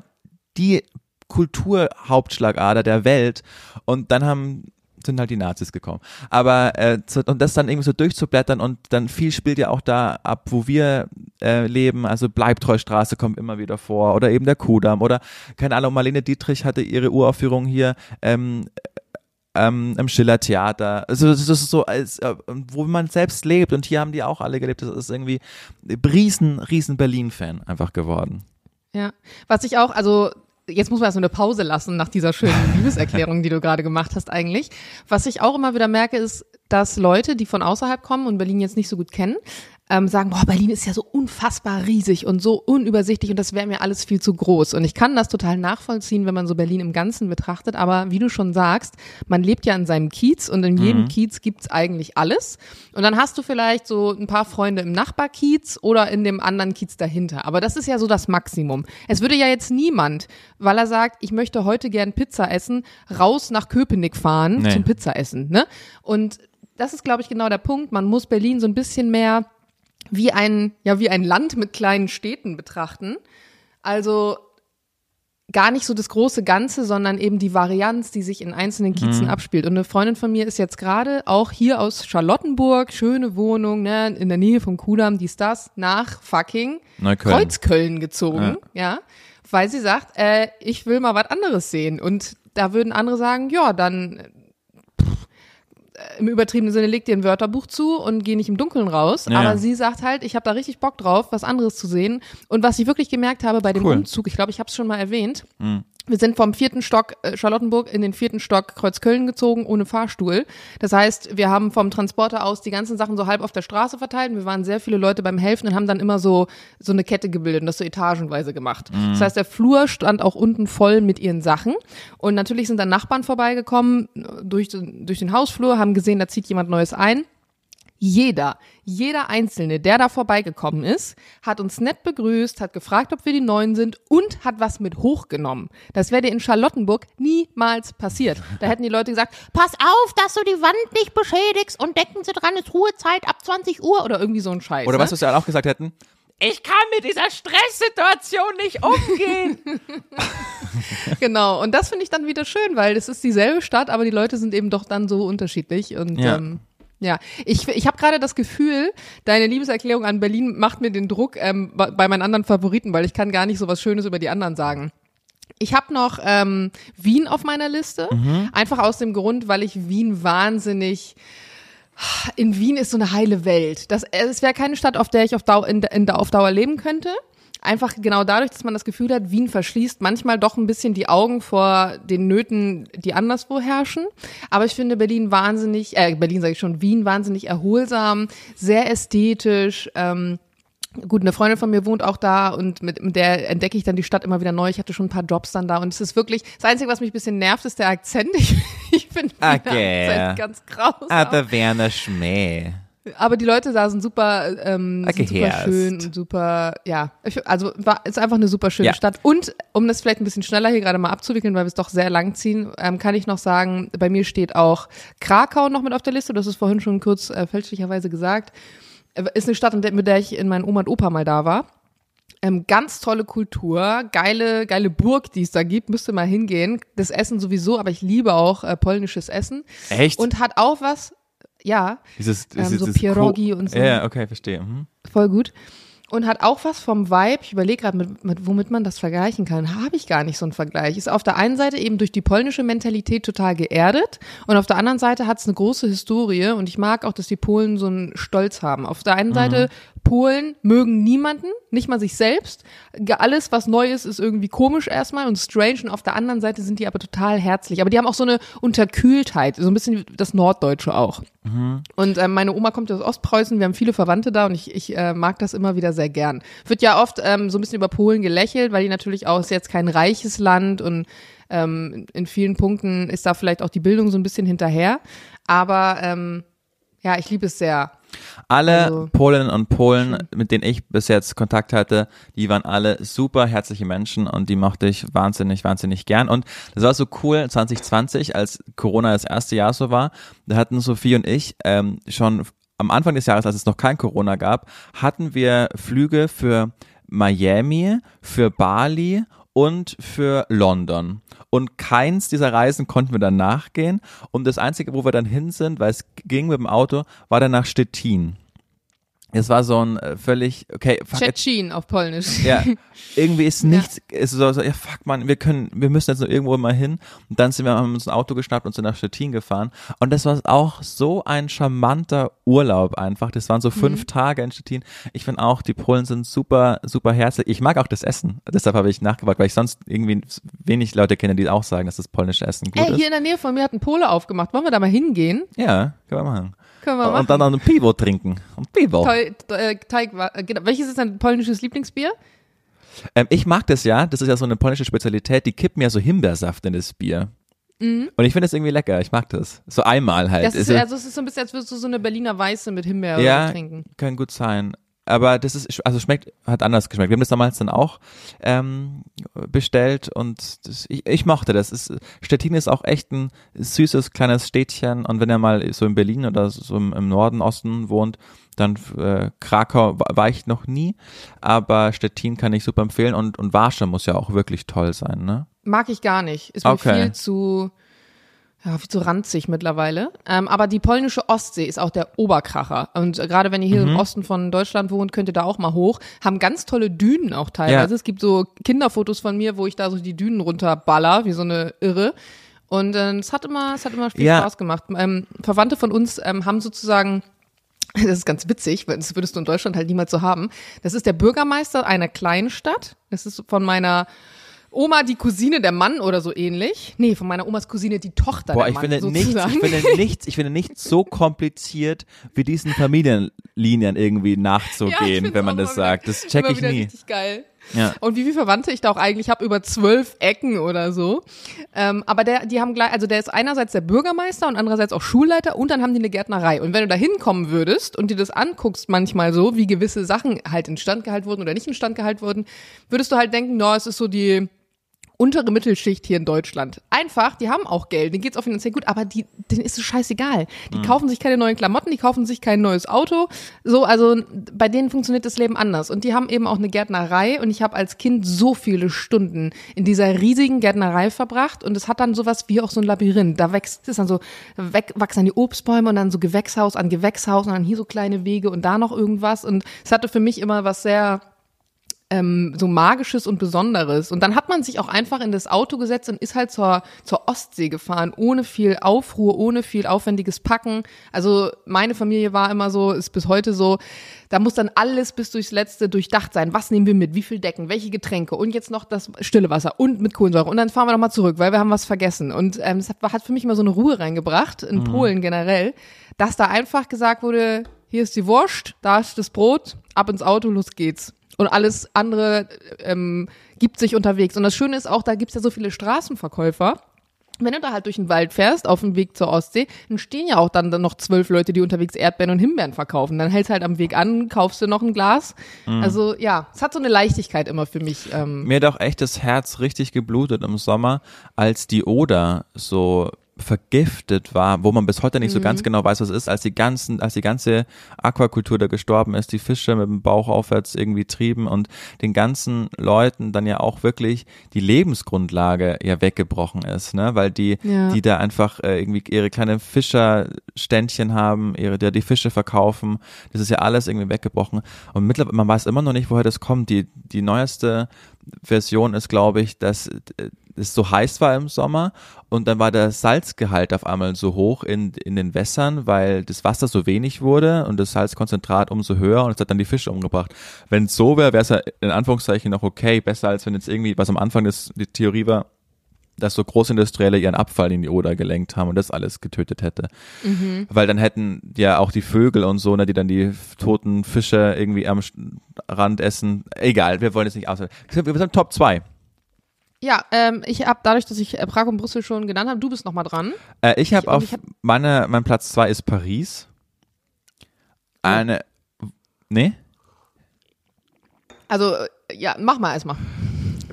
die Kulturhauptschlagader der Welt und dann haben sind halt die Nazis gekommen. Aber äh, zu, und das dann irgendwie so durchzublättern und dann viel spielt ja auch da ab, wo wir äh, leben. Also Bleibtreustraße kommt immer wieder vor oder eben der Kudamm oder keine Ahnung. Marlene Dietrich hatte ihre Uraufführung hier. Ähm, ähm, im Schiller Theater. Also das ist so, als, äh, wo man selbst lebt und hier haben die auch alle gelebt. Das ist irgendwie riesen, riesen Berlin-Fan einfach geworden. Ja. Was ich auch, also jetzt muss man erst mal eine Pause lassen nach dieser schönen Liebeserklärung, die du gerade gemacht hast eigentlich. Was ich auch immer wieder merke, ist, dass Leute, die von außerhalb kommen und Berlin jetzt nicht so gut kennen, ähm, sagen, boah, Berlin ist ja so unfassbar riesig und so unübersichtlich und das wäre mir alles viel zu groß. Und ich kann das total nachvollziehen, wenn man so Berlin im Ganzen betrachtet. Aber wie du schon sagst, man lebt ja in seinem Kiez und in jedem Kiez gibt's eigentlich alles. Und dann hast du vielleicht so ein paar Freunde im Nachbarkiez oder in dem anderen Kiez dahinter. Aber das ist ja so das Maximum. Es würde ja jetzt niemand, weil er sagt, ich möchte heute gern Pizza essen, raus nach Köpenick fahren Nee. zum Pizza essen. Ne? Und das ist, glaube ich, genau der Punkt. Man muss Berlin so ein bisschen mehr wie ein, ja, wie ein Land mit kleinen Städten betrachten. Also gar nicht so das große Ganze, sondern eben die Varianz, die sich in einzelnen Kiezen mhm. abspielt. Und eine Freundin von mir ist jetzt gerade auch hier aus Charlottenburg, schöne Wohnung, ne, in der Nähe vom Kudamm, die das, nach fucking Neukölln. Kreuzköln gezogen, ja. ja, weil sie sagt, äh, ich will mal was anderes sehen. Und da würden andere sagen, ja, dann im übertriebenen Sinne leg dir ein Wörterbuch zu und geh nicht im Dunkeln raus. Ja. Aber sie sagt halt, ich habe da richtig Bock drauf, was anderes zu sehen. Und was ich wirklich gemerkt habe bei dem cool. Umzug, ich glaube, ich habe es schon mal erwähnt, mhm. Wir sind vom vierten Stock äh, Charlottenburg in den vierten Stock Kreuzköln gezogen, ohne Fahrstuhl. Das heißt, wir haben vom Transporter aus die ganzen Sachen so halb auf der Straße verteilt. Wir waren sehr viele Leute beim Helfen und haben dann immer so, so eine Kette gebildet und das so etagenweise gemacht. Mhm. Das heißt, der Flur stand auch unten voll mit ihren Sachen. Und natürlich sind dann Nachbarn vorbeigekommen durch, durch den Hausflur, haben gesehen, da zieht jemand Neues ein. Jeder, jeder Einzelne, der da vorbeigekommen ist, hat uns nett begrüßt, hat gefragt, ob wir die Neuen sind und hat was mit hochgenommen. Das wäre dir in Charlottenburg niemals passiert. Da hätten die Leute gesagt, pass auf, dass du die Wand nicht beschädigst und denken Sie dran, ist Ruhezeit ab 20 Uhr oder irgendwie so ein Scheiß. Oder ne? was wir ja auch gesagt hätten, ich kann mit dieser Stresssituation nicht umgehen. genau, und das finde ich dann wieder schön, weil es ist dieselbe Stadt, aber die Leute sind eben doch dann so unterschiedlich und ja. ähm, ja, ich, ich habe gerade das Gefühl, deine Liebeserklärung an Berlin macht mir den Druck ähm, bei meinen anderen Favoriten, weil ich kann gar nicht so was Schönes über die anderen sagen. Ich habe noch ähm, Wien auf meiner Liste, mhm. einfach aus dem Grund, weil ich Wien wahnsinnig in Wien ist so eine heile Welt. Das, es wäre keine Stadt, auf der ich auf Dauer, in, in, auf Dauer leben könnte einfach genau dadurch, dass man das Gefühl hat, Wien verschließt manchmal doch ein bisschen die Augen vor den Nöten, die anderswo herrschen. Aber ich finde Berlin wahnsinnig, äh, Berlin sage ich schon, Wien wahnsinnig erholsam, sehr ästhetisch. Ähm, Gut, eine Freundin von mir wohnt auch da und mit, mit der entdecke ich dann die Stadt immer wieder neu. Ich hatte schon ein paar Jobs dann da und es ist wirklich, das Einzige, was mich ein bisschen nervt, ist der Akzent. Ich, ich finde okay. den Akzent ganz grausam. Aber Werner Schmäh. Aber die Leute da sind super, ähm, sind super schön und super, ja. Also war, ist einfach eine super schöne ja. Stadt. Und um das vielleicht ein bisschen schneller hier gerade mal abzuwickeln, weil wir es doch sehr lang ziehen, ähm, kann ich noch sagen, bei mir steht auch Krakau noch mit auf der Liste. Das ist vorhin schon kurz äh, fälschlicherweise gesagt. Äh, ist eine Stadt, mit der ich in meinen Oma und Opa mal da war. Ähm, ganz tolle Kultur, geile, geile Burg, die es da gibt, müsste mal hingehen. Das Essen sowieso, aber ich liebe auch äh, polnisches Essen. Echt? Und hat auch was, ja. Dieses, ähm, so Pierogi und so. Ja, okay, verstehe. Mhm. Voll gut. Und hat auch was vom Vibe, ich überlege gerade, mit, mit, womit man das vergleichen kann. Habe ich gar nicht so einen Vergleich. Ist auf der einen Seite eben durch die polnische Mentalität total geerdet und auf der anderen Seite hat es eine große Historie und ich mag auch, dass die Polen so einen Stolz haben. Auf der einen mhm. Seite Polen mögen niemanden, nicht mal sich selbst. Alles, was neu ist, ist irgendwie komisch erstmal und strange. Und auf der anderen Seite sind die aber total herzlich. Aber die haben auch so eine Unterkühltheit, so ein bisschen das Norddeutsche auch. Mhm. Und äh, meine Oma kommt aus Ostpreußen, wir haben viele Verwandte da und ich, ich äh, mag das immer wieder sehr gern. Wird ja oft ähm, so ein bisschen über Polen gelächelt, weil die natürlich auch ist jetzt kein reiches Land und ähm, in vielen Punkten ist da vielleicht auch die Bildung so ein bisschen hinterher. Aber ähm, ja, ich liebe es sehr. Alle also, Polinnen und Polen, mit denen ich bis jetzt Kontakt hatte, die waren alle super herzliche Menschen und die mochte ich wahnsinnig, wahnsinnig gern. Und das war so cool 2020, als Corona das erste Jahr so war. Da hatten Sophie und ich ähm, schon am Anfang des Jahres, als es noch kein Corona gab, hatten wir Flüge für Miami, für Bali und für London. Und keins dieser Reisen konnten wir dann nachgehen. Und das Einzige, wo wir dann hin sind, weil es ging mit dem Auto, war dann nach Stettin. Es war so ein äh, völlig, okay, fuck. Tschetschen auf Polnisch. Ja, irgendwie ist nichts, ja. ist so, so, ja, fuck man, wir können, wir müssen jetzt nur irgendwo mal hin. Und dann sind wir, haben uns ein Auto geschnappt und sind nach Stettin gefahren. Und das war auch so ein charmanter Urlaub einfach. Das waren so fünf mhm. Tage in Stettin. Ich finde auch, die Polen sind super, super herzlich. Ich mag auch das Essen. Deshalb habe ich nachgefragt, weil ich sonst irgendwie wenig Leute kenne, die auch sagen, dass das polnische Essen gut Ey, ist. Hier in der Nähe von mir hat ein Pole aufgemacht. Wollen wir da mal hingehen? Ja, können wir machen. Können wir machen. Und dann noch ein Pivo trinken. Ein Pivo. Äh, Teig, äh, genau. Welches ist dein polnisches Lieblingsbier? Ähm, ich mag das ja. Das ist ja so eine polnische Spezialität. Die kippen ja so Himbeersaft in das Bier. Mhm. Und ich finde das irgendwie lecker. Ich mag das. So einmal halt. Das ist, also es ist so ein bisschen, als würdest du so eine Berliner Weiße mit Himbeer ja, trinken. Kann gut sein. Aber das ist, also schmeckt, hat anders geschmeckt. Wir haben das damals dann auch ähm, bestellt und das, ich, ich mochte das. Ist, Stettin ist auch echt ein süßes kleines Städtchen und wenn er mal so in Berlin oder so im, im Norden, Osten wohnt, dann äh, Krakau war ich noch nie, aber Stettin kann ich super empfehlen und, und Warschau muss ja auch wirklich toll sein, ne? Mag ich gar nicht. Ist mir Okay. viel zu, ja, viel zu ranzig mittlerweile. Ähm, aber die polnische Ostsee ist auch der Oberkracher. Und äh, gerade wenn ihr hier Mhm. im Osten von Deutschland wohnt, könnt ihr da auch mal hoch. Haben ganz tolle Dünen auch teilweise. Ja. Es gibt so Kinderfotos von mir, wo ich da so die Dünen runterballer, wie so eine Irre. Und äh, es hat immer, es hat immer viel Ja. Spaß gemacht. Ähm, Verwandte von uns ähm, haben sozusagen das ist ganz witzig, weil das würdest du in Deutschland halt niemals so haben. Das ist der Bürgermeister einer kleinen Stadt. Das ist von meiner Oma die Cousine der Mann oder so ähnlich. Nee, von meiner Omas Cousine die Tochter Boah, der ich Mann finde nichts, ich finde nichts, ich finde nichts so kompliziert, wie diesen Familienlinien irgendwie Ja, ich nachzugehen, find's wenn man das wieder- sagt. Das check ich nie. Richtig geil. Ja. Und wie viele Verwandte ich da auch eigentlich habe, über zwölf Ecken oder so. Ähm, aber der, die haben gleich, also der ist einerseits der Bürgermeister und andererseits auch Schulleiter und dann haben die eine Gärtnerei. Und wenn du da hinkommen würdest und dir das anguckst manchmal so, wie gewisse Sachen halt instand gehalten wurden oder nicht instand gehalten wurden, würdest du halt denken, no, es ist so die untere Mittelschicht hier in Deutschland. Einfach, die haben auch Geld, denen geht's auch finanziell gut, aber die, denen ist es scheißegal. Die kaufen sich keine neuen Klamotten, die kaufen sich kein neues Auto. So, also bei denen funktioniert das Leben anders. Und die haben eben auch eine Gärtnerei und ich habe als Kind so viele Stunden in dieser riesigen Gärtnerei verbracht und es hat dann sowas wie auch so ein Labyrinth. Da wächst es ist dann so, weg, wachsen die Obstbäume und dann so Gewächshaus an Gewächshaus und dann hier so kleine Wege und da noch irgendwas. Und es hatte für mich immer was sehr ähm, so magisches und Besonderes. Und dann hat man sich auch einfach in das Auto gesetzt und ist halt zur, zur Ostsee gefahren, ohne viel Aufruhr, ohne viel aufwendiges Packen. Also meine Familie war immer so, ist bis heute so, da muss dann alles bis durchs Letzte durchdacht sein. Was nehmen wir mit? Wie viel Decken? Welche Getränke? Und jetzt noch das stille Wasser und mit Kohlensäure. Und dann fahren wir nochmal zurück, weil wir haben was vergessen. Und ähm, es hat, hat für mich immer so eine Ruhe reingebracht, in Polen generell, dass da einfach gesagt wurde, hier ist die Wurst, da ist das Brot, ab ins Auto, los geht's. Und alles andere ähm, gibt sich unterwegs. Und das Schöne ist auch, da gibt's ja so viele Straßenverkäufer. Wenn du da halt durch den Wald fährst, auf dem Weg zur Ostsee, dann stehen ja auch dann, dann noch zwölf Leute, die unterwegs Erdbeeren und Himbeeren verkaufen. Dann hältst halt am Weg an, kaufst du noch ein Glas. Also ja, es hat so eine Leichtigkeit immer für mich. Ähm, Mir hat auch echt das Herz richtig geblutet im Sommer, als die Oder so vergiftet war, wo man bis heute nicht so ganz genau weiß, was es ist, als die ganzen, als die ganze Aquakultur da gestorben ist, die Fische mit dem Bauch aufwärts irgendwie trieben und den ganzen Leuten dann ja auch wirklich die Lebensgrundlage ja weggebrochen ist, ne, weil die, Ja. die da einfach äh, irgendwie ihre kleinen Fischerständchen haben, ihre, die, die Fische verkaufen, das ist ja alles irgendwie weggebrochen. Und mittlerweile, man weiß immer noch nicht, woher das kommt, die, die neueste Version ist, glaube ich, dass äh, es so heiß war im Sommer und dann war der Salzgehalt auf einmal so hoch in, in den Wässern, weil das Wasser so wenig wurde und das Salzkonzentrat umso höher und es hat dann die Fische umgebracht. Wenn es so wäre, wäre es ja in Anführungszeichen noch okay, besser als wenn jetzt irgendwie, was am Anfang des, die Theorie war, dass so Großindustrielle ihren Abfall in die Oder gelenkt haben und das alles getötet hätte. Weil dann hätten ja auch die Vögel und so, ne, die dann die toten Fische irgendwie am Rand essen. Egal, wir wollen jetzt nicht aus. Wir sind Top 2. ja, ähm, ich habe dadurch, dass ich äh, Prag und Brüssel schon genannt habe, du bist noch mal dran. Äh, ich habe auf ich hab- meine, mein Platz 2 ist Paris. Eine, nee? Also äh, ja, mach mal erstmal.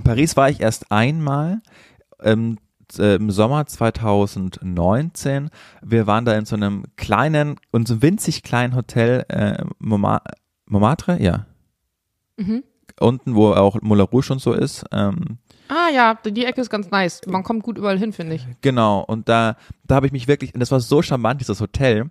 Paris war ich erst einmal ähm, äh, im Sommer 2019. Wir waren da in so einem kleinen und so winzig kleinen Hotel äh, Moma Montmartre, ja. Mhm. Unten, wo auch Moulin Rouge und so ist. Ähm, Ah ja, die Ecke ist ganz nice. Man kommt gut überall hin, finde ich. Genau, und da, da habe ich mich wirklich, und das war so charmant, dieses Hotel.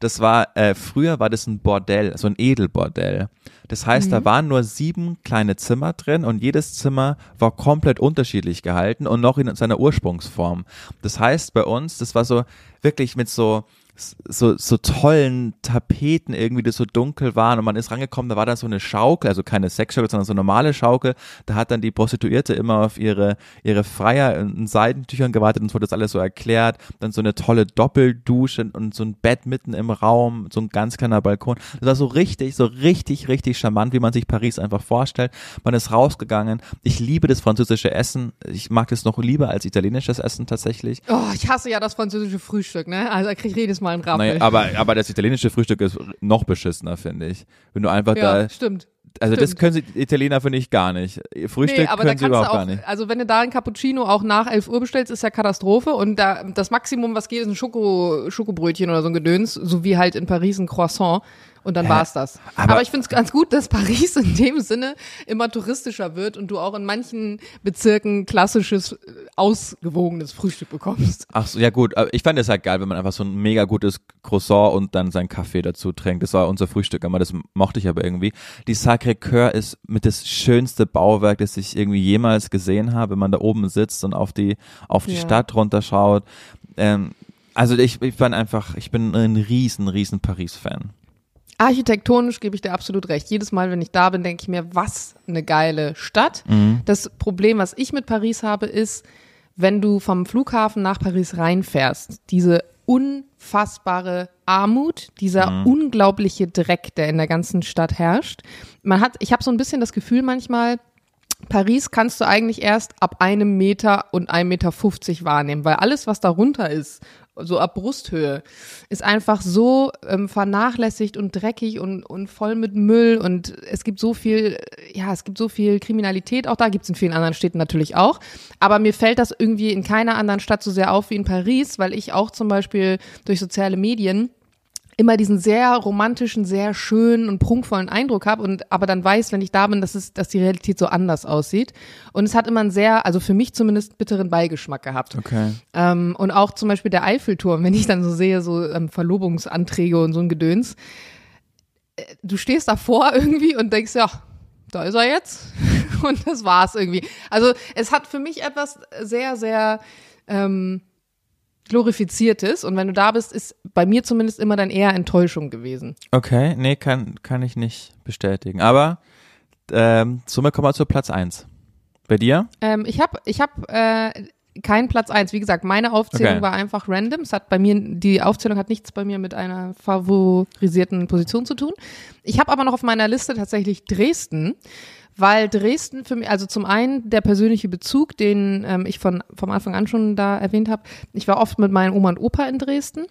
Das war, äh, früher war das ein Bordell, so ein Edelbordell. Das heißt, da waren nur sieben kleine Zimmer drin und jedes Zimmer war komplett unterschiedlich gehalten und noch in seiner Ursprungsform. Das heißt, bei uns, das war so wirklich mit so, so, so tollen Tapeten irgendwie, die so dunkel waren und man ist rangekommen, da war dann so eine Schaukel, also keine Sexschaukel, sondern so eine normale Schaukel. Da hat dann die Prostituierte immer auf ihre, ihre Freier in Seidentüchern gewartet und es wurde das alles so erklärt. Dann so eine tolle Doppeldusche und so ein Bett mitten im Raum, so ein ganz kleiner Balkon. Das war so richtig, so richtig, richtig charmant, wie man sich Paris einfach vorstellt. Man ist rausgegangen. Ich liebe das französische Essen. Ich mag das noch lieber als italienisches Essen tatsächlich. Oh, ich hasse ja das französische Frühstück, ne? Also da krieg ich jedes Mal ein Raffel. Naja, aber, aber das italienische Frühstück ist noch beschissener, finde ich. Wenn du einfach ja, da, stimmt. also das stimmt. können sie Italiener finde ich gar nicht. Frühstück Nee, aber da können sie überhaupt auch, gar nicht. also wenn du da ein Cappuccino auch nach 11 Uhr bestellst, ist ja Katastrophe und da das Maximum, was geht, ist ein Schoko, Schokobrötchen oder so ein Gedöns, so wie halt in Paris ein Croissant und dann Hä? war's das. Aber- Aber, ich finde es ganz gut, dass Paris in dem Sinne immer touristischer wird und du auch in manchen Bezirken klassisches, äh, ausgewogenes Frühstück bekommst. Ach so, ja gut, ich fand es halt geil, wenn man einfach so ein mega gutes Croissant und dann seinen Kaffee dazu trinkt. Das war unser Frühstück, aber das mochte ich aber irgendwie. Die Sacré-Cœur ist mit das schönste Bauwerk, das ich irgendwie jemals gesehen habe, wenn man da oben sitzt und auf die, auf die Ja. Stadt runterschaut. Ähm, also ich, ich fand einfach, ich bin ein riesen, riesen Paris-Fan. Architektonisch gebe ich dir absolut recht. Jedes Mal, wenn ich da bin, denke ich mir, was eine geile Stadt. Das Problem, was ich mit Paris habe, ist, wenn du vom Flughafen nach Paris reinfährst, diese unfassbare Armut, dieser unglaubliche Dreck, der in der ganzen Stadt herrscht. Man hat, ich habe so ein bisschen das Gefühl manchmal, Paris kannst du eigentlich erst ab einem Meter und einem Meter fünfzig wahrnehmen, weil alles, was darunter ist, so ab Brusthöhe, ist einfach so ähm, vernachlässigt und dreckig und, und voll mit Müll und es gibt so viel, ja, es gibt so viel Kriminalität, auch da gibt es in vielen anderen Städten natürlich auch, aber mir fällt das irgendwie in keiner anderen Stadt so sehr auf wie in Paris, weil ich auch zum Beispiel durch soziale Medien immer diesen sehr romantischen, sehr schönen und prunkvollen Eindruck habe und aber dann weiß, wenn ich da bin, dass es, dass die Realität so anders aussieht. Und es hat immer einen sehr, also für mich zumindest bitteren Beigeschmack gehabt. Okay. Ähm, und auch zum Beispiel der Eiffelturm, wenn ich dann so sehe, so ähm, Verlobungsanträge und so ein Gedöns. äh, Du stehst davor irgendwie und denkst, ja, da ist er jetzt. Und das war's irgendwie. Also es hat für mich etwas sehr, sehr ähm, glorifiziertes. Und wenn du da bist, ist bei mir zumindest immer dann eher Enttäuschung gewesen. Okay, nee, kann, kann ich nicht bestätigen. Aber ähm, somit kommen wir zu Platz eins. Bei dir? Ähm, ich habe ich hab, äh, keinen Platz eins. Wie gesagt, meine Aufzählung Okay. war einfach random. Es hat bei mir, die Aufzählung hat nichts bei mir mit einer favorisierten Position zu tun. Ich habe aber noch auf meiner Liste tatsächlich Dresden, weil Dresden für mich, also zum einen der persönliche Bezug, den ähm, ich von vom Anfang an schon da erwähnt habe. Ich war oft mit meinen Oma und Opa in Dresden.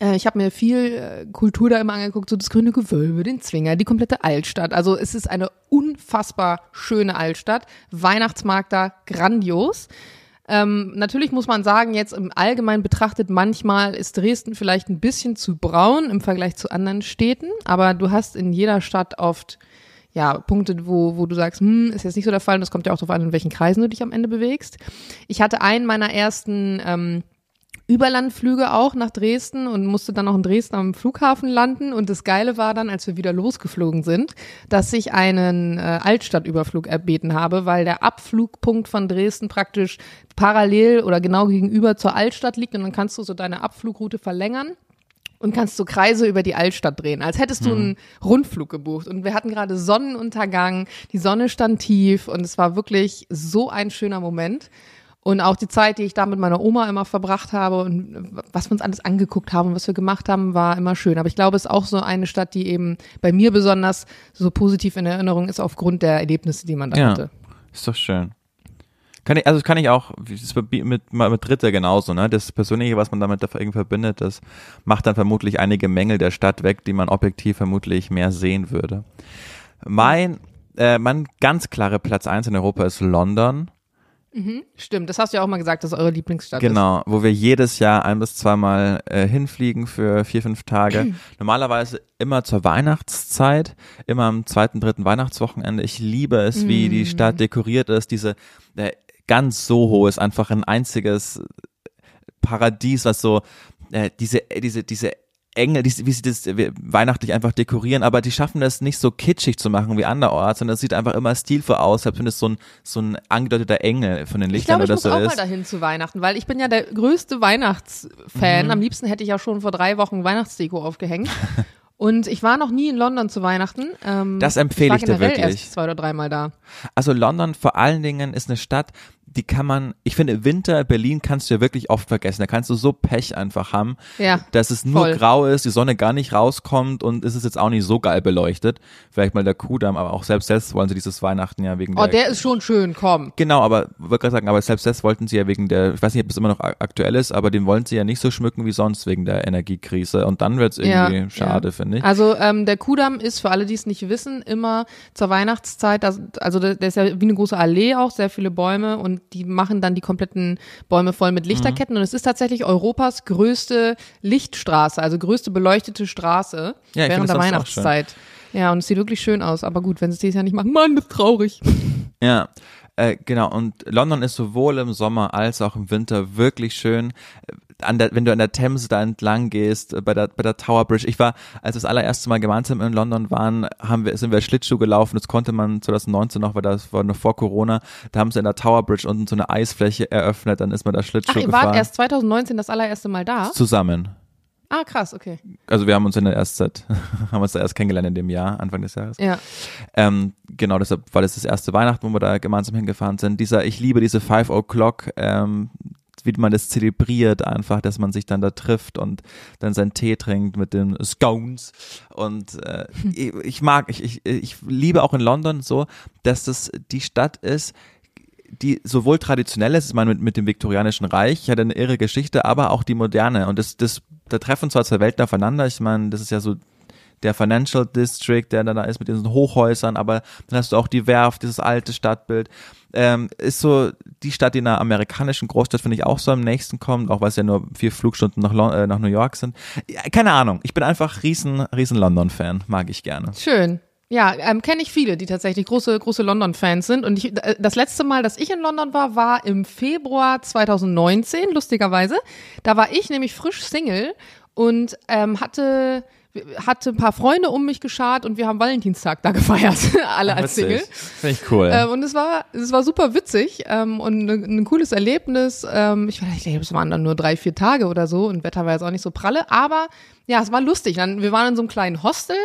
Äh, Ich habe mir viel äh, Kultur da immer angeguckt, so das grüne Gewölbe, den Zwinger, die komplette Altstadt. Also es ist eine unfassbar schöne Altstadt. Weihnachtsmarkt da grandios. Ähm, natürlich muss man sagen, jetzt im Allgemeinen betrachtet, manchmal ist Dresden vielleicht ein bisschen zu braun im Vergleich zu anderen Städten, aber du hast in jeder Stadt oft ja, Punkte, wo, wo du sagst, hm, ist jetzt nicht so der Fall. Und das kommt ja auch darauf an, in welchen Kreisen du dich am Ende bewegst. Ich hatte einen meiner ersten ähm, Überlandflüge auch nach Dresden und musste dann auch in Dresden am Flughafen landen. Und das Geile war dann, als wir wieder losgeflogen sind, dass ich einen äh, Altstadtüberflug erbeten habe, weil der Abflugpunkt von Dresden praktisch parallel oder genau gegenüber zur Altstadt liegt. Und dann kannst du so deine Abflugroute verlängern und kannst so Kreise über die Altstadt drehen, als hättest du einen Rundflug gebucht. Und wir hatten gerade Sonnenuntergang, die Sonne stand tief und es war wirklich so ein schöner Moment. Und auch die Zeit, die ich da mit meiner Oma immer verbracht habe und was wir uns alles angeguckt haben und was wir gemacht haben, war immer schön. Aber ich glaube, es ist auch so eine Stadt, die eben bei mir besonders so positiv in Erinnerung ist aufgrund der Erlebnisse, die man da Ja. hatte. Ist doch schön. Kann ich, also kann ich auch, es mit, mit, Dritte genauso, ne? Das Persönliche, was man damit irgendwie verbindet, das macht dann vermutlich einige Mängel der Stadt weg, die man objektiv vermutlich mehr sehen würde. Mein, äh, mein ganz klare Platz eins in Europa ist London. Stimmt, das hast du ja auch mal gesagt, dass eure Lieblingsstadt ist. Genau, wo wir jedes Jahr ein bis zweimal äh, hinfliegen für vier, fünf Tage. Normalerweise immer zur Weihnachtszeit, immer am zweiten, dritten Weihnachtswochenende. Ich liebe es, wie die Stadt dekoriert ist. Diese äh, ganz Soho ist einfach ein einziges Paradies, was so äh, diese, diese, diese Engel, die, wie sie das weihnachtlich einfach dekorieren, aber die schaffen das nicht so kitschig zu machen wie anderorts, sondern es sieht einfach immer stilvoll aus, als wenn es so ein, so ein angedeuteter Engel von den Ich Lichtern glaube, ich oder muss so auch mal ist. dahin zu Weihnachten, weil ich bin ja der größte Weihnachtsfan. Mhm. Am liebsten hätte ich ja schon vor drei Wochen Weihnachtsdeko aufgehängt. Und ich war noch nie in London zu Weihnachten. Ähm, Das empfehle ich war dir wirklich. Erst zwei oder dreimal da. Also London vor allen Dingen ist eine Stadt, die kann man, ich finde, Winter Berlin kannst du ja wirklich oft vergessen. Da kannst du so Pech einfach haben, Ja, dass es nur voll. grau ist, die Sonne gar nicht rauskommt und es ist jetzt auch nicht so geil beleuchtet. Vielleicht mal der Kudamm, aber auch selbst das wollen sie dieses Weihnachten ja wegen Oh, der ist schon schön, komm. Genau, aber wollte gerade sagen, aber selbst das wollten sie ja wegen der, ich weiß nicht, ob es immer noch aktuell ist, aber den wollen sie ja nicht so schmücken wie sonst wegen der Energiekrise. Und dann wird's irgendwie Ja, schade, ja. finde ich. Also ähm, der Kudamm ist, für alle, die es nicht wissen, immer zur Weihnachtszeit, also der, der ist ja wie eine große Allee auch, sehr viele Bäume und die machen dann die kompletten Bäume voll mit Lichterketten und es ist tatsächlich Europas größte Lichtstraße, also größte beleuchtete Straße Ja, während der. Weihnachtszeit. Ja, und es sieht wirklich schön aus, aber gut, wenn sie es dieses Jahr nicht machen, Mann, das ist traurig. Ja, äh, genau. Und London ist sowohl im Sommer als auch im Winter wirklich schön. An der, wenn du an der Themse da entlang gehst, äh, bei der, bei der Tower Bridge. Ich war, als wir das allererste Mal gemeinsam in London waren, haben wir, sind wir Schlittschuh gelaufen. Das konnte man 2019 noch, weil das war noch vor Corona. Da haben sie in der Tower Bridge unten so eine Eisfläche eröffnet. Dann ist man da Schlittschuh Ach, ihr gefahren. wart erst 2019 das allererste Mal da? zusammen. Ah, krass, okay. Also wir haben uns in der erst seit, haben uns da erst kennengelernt in dem Jahr, Anfang des Jahres. Ja. Ähm, genau, deshalb war das das erste Weihnachten, wo wir da gemeinsam hingefahren sind. Dieser, ich liebe diese Five O'Clock, ähm, wie man das zelebriert einfach, dass man sich dann da trifft und dann seinen Tee trinkt mit den Scones. Und äh, ich, ich mag, ich, ich, ich liebe auch in London so, dass das die Stadt ist, die sowohl traditionell ist, ich meine mit, mit dem viktorianischen Reich, hat eine irre Geschichte, aber auch die moderne. Und das, das, da treffen zwar zwei Welten aufeinander, ich meine, das ist ja so der Financial District, der dann da ist mit diesen Hochhäusern, aber dann hast du auch die Werft, dieses alte Stadtbild. Ähm, ist so die Stadt, die in einer amerikanischen Großstadt, finde ich, auch so am nächsten kommt, auch weil es ja nur vier Flugstunden nach, äh, nach New York sind. Ja, keine Ahnung, ich bin einfach riesen, riesen London-Fan, mag ich gerne. Schön. Ja, ähm, kenne ich viele, die tatsächlich große, große London-Fans sind. Und ich, äh, das letzte Mal, dass ich in London war, war im Februar 2019, lustigerweise. Da war ich nämlich frisch Single und ähm, hatte hatte ein paar Freunde um mich geschart und wir haben Valentinstag da gefeiert, alle als Single. Finde ich cool. Ähm, und es war, es war super witzig ähm, und ne- ein cooles Erlebnis. Ähm, ich, weiß nicht, es waren dann nur drei, vier Tage oder so und Wetter war jetzt auch nicht so pralle, aber ja, es war lustig. Dann, wir waren in so einem kleinen Hostel.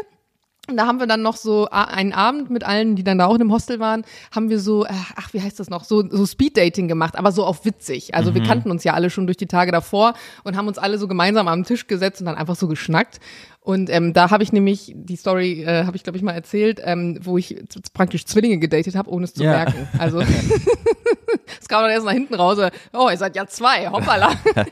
Und da haben wir dann noch so einen Abend mit allen, die dann da auch in dem Hostel waren, haben wir so, äh, ach, wie heißt das noch, so, so Speeddating gemacht, aber so auf witzig. Also wir kannten uns ja alle schon durch die Tage davor und haben uns alle so gemeinsam am Tisch gesetzt und dann einfach so geschnackt. Und ähm, da habe ich nämlich, die Story äh, habe ich, glaube ich, mal erzählt, ähm, wo ich praktisch Zwillinge gedatet habe, ohne es zu Ja. merken. Also es kam dann erst nach hinten raus, äh, oh, ihr seid ja zwei, hoppala.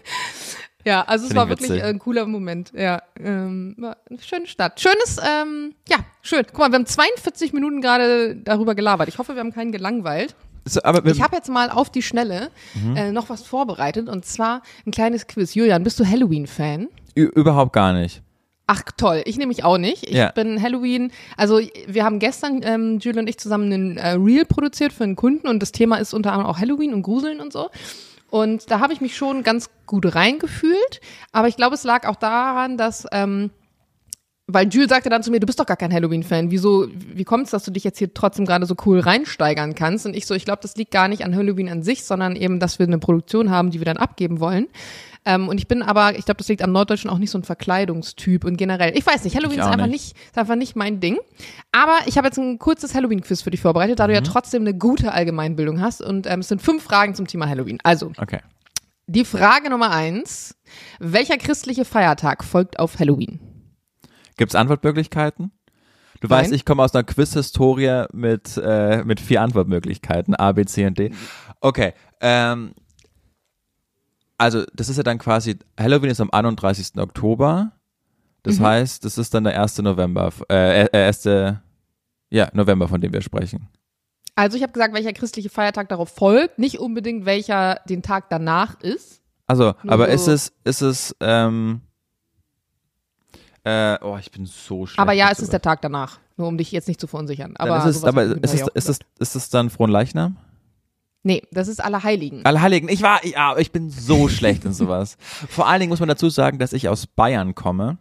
ja, also es Finde war ich wirklich witzig. ein cooler Moment. Ja, ähm, war eine schöne Stadt. Schönes, ähm, ja, schön. Guck mal, wir haben 42 Minuten gerade darüber gelabert. Ich hoffe, wir haben keinen gelangweilt. so, Ich habe jetzt mal auf die Schnelle Mhm. äh, noch was vorbereitet und zwar ein kleines Quiz. Julian, bist du Halloween-Fan? überhaupt gar nicht. Ach toll, ich nämlich auch nicht. Ich Ja. bin Halloween, also wir haben gestern, ähm, Julie und ich zusammen einen äh, Reel produziert für einen Kunden und das Thema ist unter anderem auch Halloween und Gruseln und so. Und da habe ich mich schon ganz gut reingefühlt, aber ich glaube, es lag auch daran, dass ähm, weil Jules sagte dann zu mir, du bist doch gar kein Halloween-Fan. Wieso, wie kommt es, dass du dich jetzt hier trotzdem gerade so cool reinsteigern kannst? Und ich so, ich glaube, das liegt gar nicht an Halloween an sich, sondern eben, dass wir eine Produktion haben, die wir dann abgeben wollen. Ähm, und ich bin aber, ich glaube, das liegt am Norddeutschen auch nicht so ein Verkleidungstyp und generell. Ich weiß nicht, Halloween ist einfach nicht. nicht. ist einfach nicht mein Ding. Aber ich habe jetzt ein kurzes Halloween-Quiz für dich vorbereitet, da du ja Mhm. trotzdem eine gute Allgemeinbildung hast. Und ähm, es sind fünf Fragen zum Thema Halloween. Also, Okay. die Frage Nummer eins. Welcher christliche Feiertag folgt auf Halloween? Gibt's Antwortmöglichkeiten? Du Nein. weißt, ich komme aus einer Quiz-Historie mit, äh, mit vier Antwortmöglichkeiten, A, B, C und D. Okay, ähm, also das ist ja dann quasi, Halloween ist am 31. Oktober, das Mhm. heißt, das ist dann der 1. November, äh, äh, 1. Ja, November, von dem wir sprechen. Also ich habe gesagt, welcher christliche Feiertag darauf folgt, nicht unbedingt welcher den Tag danach ist. Also, Nur aber so- ist es, ist es, ähm, äh, oh, ich bin so schlecht. Aber ja, es ist der Tag danach, nur um dich jetzt nicht zu verunsichern. Dann Aber, ist es, aber ist es, ist es, ist es dann Fronleichnam? Nee, das ist Allerheiligen. Allerheiligen. Ich war, ja, ich bin so schlecht in sowas. Vor allen Dingen muss man dazu sagen, dass ich aus Bayern komme.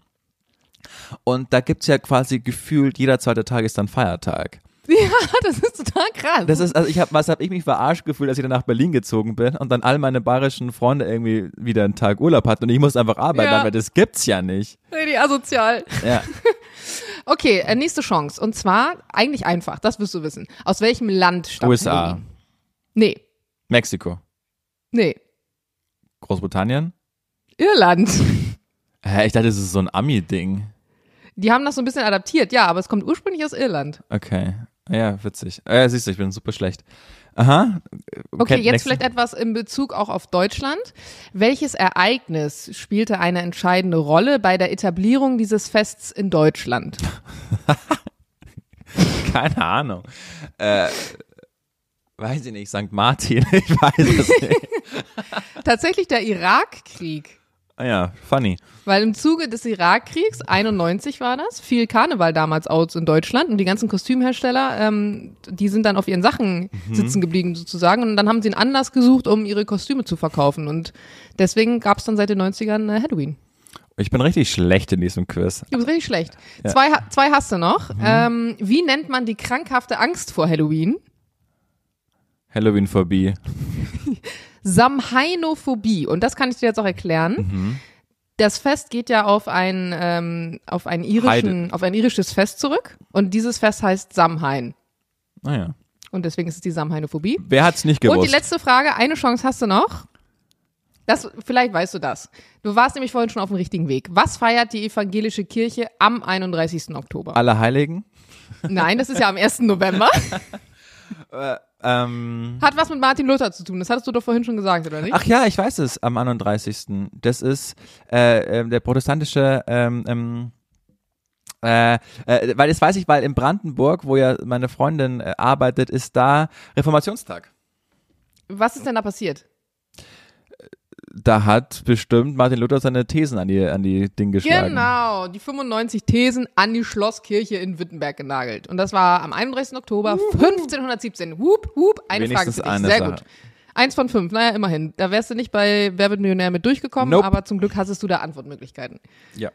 Und da gibt's ja quasi gefühlt, jeder zweite Tag ist dann Feiertag. das ist total krass. Das ist, also ich habe, was habe ich mich verarscht gefühlt, als ich dann nach Berlin gezogen bin und dann all meine bayerischen Freunde irgendwie wieder einen Tag Urlaub hatten und ich musste einfach arbeiten, Ja. aber das gibt's ja nicht. Richtig asozial. Ja. Okay, äh, nächste Chance. Und zwar eigentlich einfach, das wirst du wissen. Aus welchem Land stammt USA. Halloween? Nee. Mexiko. Nee, Großbritannien? Irland. Hä, ich dachte, das ist so ein Ami-Ding. Die haben das so ein bisschen adaptiert, ja, aber es kommt ursprünglich aus Irland. Okay. Ja, witzig. Äh, siehst du, ich bin super schlecht. Aha. Okay, jetzt vielleicht etwas in Bezug auch auf Deutschland. Welches Ereignis spielte eine entscheidende Rolle bei der Etablierung dieses Fests in Deutschland? Keine Ahnung. Äh, weiß ich nicht, St. Martin, ich weiß es nicht. Tatsächlich der Irakkrieg. Ah ja, funny. Weil im Zuge des Irakkriegs, 91 war das, fiel Karneval damals aus in Deutschland und die ganzen Kostümhersteller, ähm, die sind dann auf ihren Sachen sitzen geblieben sozusagen und dann haben sie einen Anlass gesucht, um ihre Kostüme zu verkaufen und deswegen gab es dann seit den 90ern äh, Halloween. Ich bin richtig schlecht in diesem Quiz. Du bist richtig schlecht. Zwei, ha- zwei hast du noch. Ähm, wie nennt man die krankhafte Angst vor Halloween? Halloween-Phobie. Samhainophobie. Und das kann ich dir jetzt auch erklären. Mhm. Das Fest geht ja auf ein, ähm, auf ein irischen, auf ein irisches Fest zurück. Und dieses Fest heißt Samhain. Naja. Und deswegen ist es die Samhainophobie. Wer hat's nicht gewusst? Und die letzte Frage, eine Chance hast du noch. Das, vielleicht weißt du das. Du warst nämlich vorhin schon auf dem richtigen Weg. Was feiert die evangelische Kirche am 31. Oktober? Alle Heiligen? Nein, das ist ja am 1. November. Ähm, Hat was mit Martin Luther zu tun. Das hattest du doch vorhin schon gesagt, oder nicht? ach ja, ich weiß es, am 31. Das ist äh, ähm, der protestantische, ähm, ähm, äh, äh, weil das weiß ich, weil in Brandenburg, wo ja meine Freundin äh, arbeitet, ist da Reformationstag. Was ist denn da passiert? Da hat bestimmt Martin Luther seine Thesen an die, an die Ding geschlagen. Genau, die 95 Thesen an die Schlosskirche in Wittenberg genagelt. Und das war am 31. Oktober 1517. Hup, hup, eine Wenigstens Frage für dich. Sehr Sache. gut. Eins von fünf, naja, immerhin. Da wärst du nicht bei Wer wird Millionär mit durchgekommen, Nope. aber zum Glück hattest du da Antwortmöglichkeiten. Ja.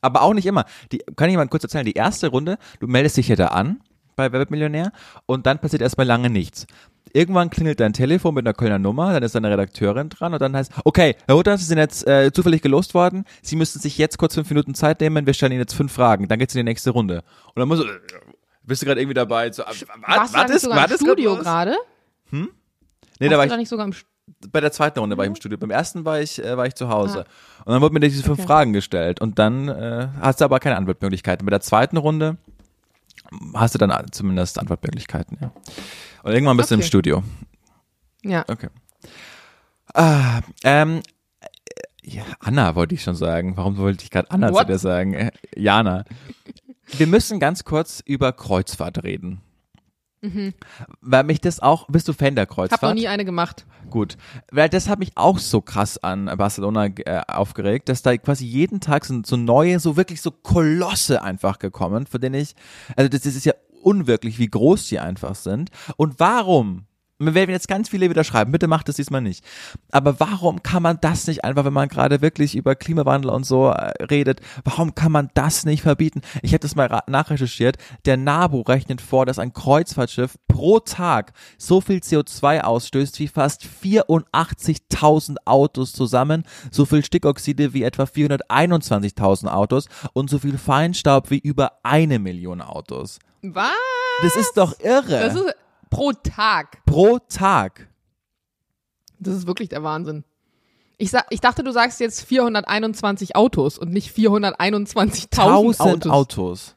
Aber auch nicht immer. Die, kann ich mal kurz erzählen, die erste Runde, du meldest dich ja da an bei Wer wird Millionär und dann passiert erstmal lange nichts. Irgendwann klingelt dein Telefon mit einer Kölner Nummer, dann ist deine Redakteurin dran und dann heißt, okay, Herr Hutter, Sie sind jetzt äh, zufällig gelost worden, Sie müssen sich jetzt kurz fünf Minuten Zeit nehmen, wir stellen Ihnen jetzt fünf Fragen, dann geht's in die nächste Runde. Und dann musst du, äh, bist du gerade irgendwie dabei, so, was, Warst du da nicht sogar im Studio gerade? Nee, Warst da war du ich nicht sogar im bei der zweiten Runde war ich im Studio. Beim ersten war ich, äh, war ich zu Hause. Und dann wurden mir diese fünf Okay. Fragen gestellt. Und dann äh, hast du aber keine Antwortmöglichkeiten. Bei der zweiten Runde hast du dann zumindest Antwortmöglichkeiten, ja. Und irgendwann bist du im Okay. Studio. Ja. Okay. Ah, ähm, äh, ja, Anna wollte ich schon sagen. Warum wollte ich gerade Anna zu What? dir sagen? Äh, Jana. Wir müssen ganz kurz über Kreuzfahrt reden. Weil mich das auch, bist du Fan der Kreuzfahrt? Mhm. Hab noch nie eine gemacht. Gut, weil das hat mich auch so krass an Barcelona äh, aufgeregt, dass da quasi jeden Tag sind so neue, so wirklich so Kolosse einfach gekommen, von denen ich, also das, das ist ja unwirklich, wie groß die einfach sind. Und warum? Mir werden jetzt ganz viele wieder schreiben, bitte macht das diesmal nicht. Aber warum kann man das nicht einfach, wenn man gerade wirklich über Klimawandel und so äh, redet, warum kann man das nicht verbieten? Ich habe das mal nachrecherchiert. Der NABU rechnet vor, dass ein Kreuzfahrtschiff pro Tag so viel CO2 ausstößt wie fast 84.000 Autos zusammen, so viel Stickoxide wie etwa 421.000 Autos und so viel Feinstaub wie über eine Million Autos. Was? Das ist doch irre. Das ist pro Tag. pro Tag. Das ist wirklich der Wahnsinn. Ich, ich dachte, du sagst jetzt 421 Autos und nicht 421.000 1000 Autos. Autos.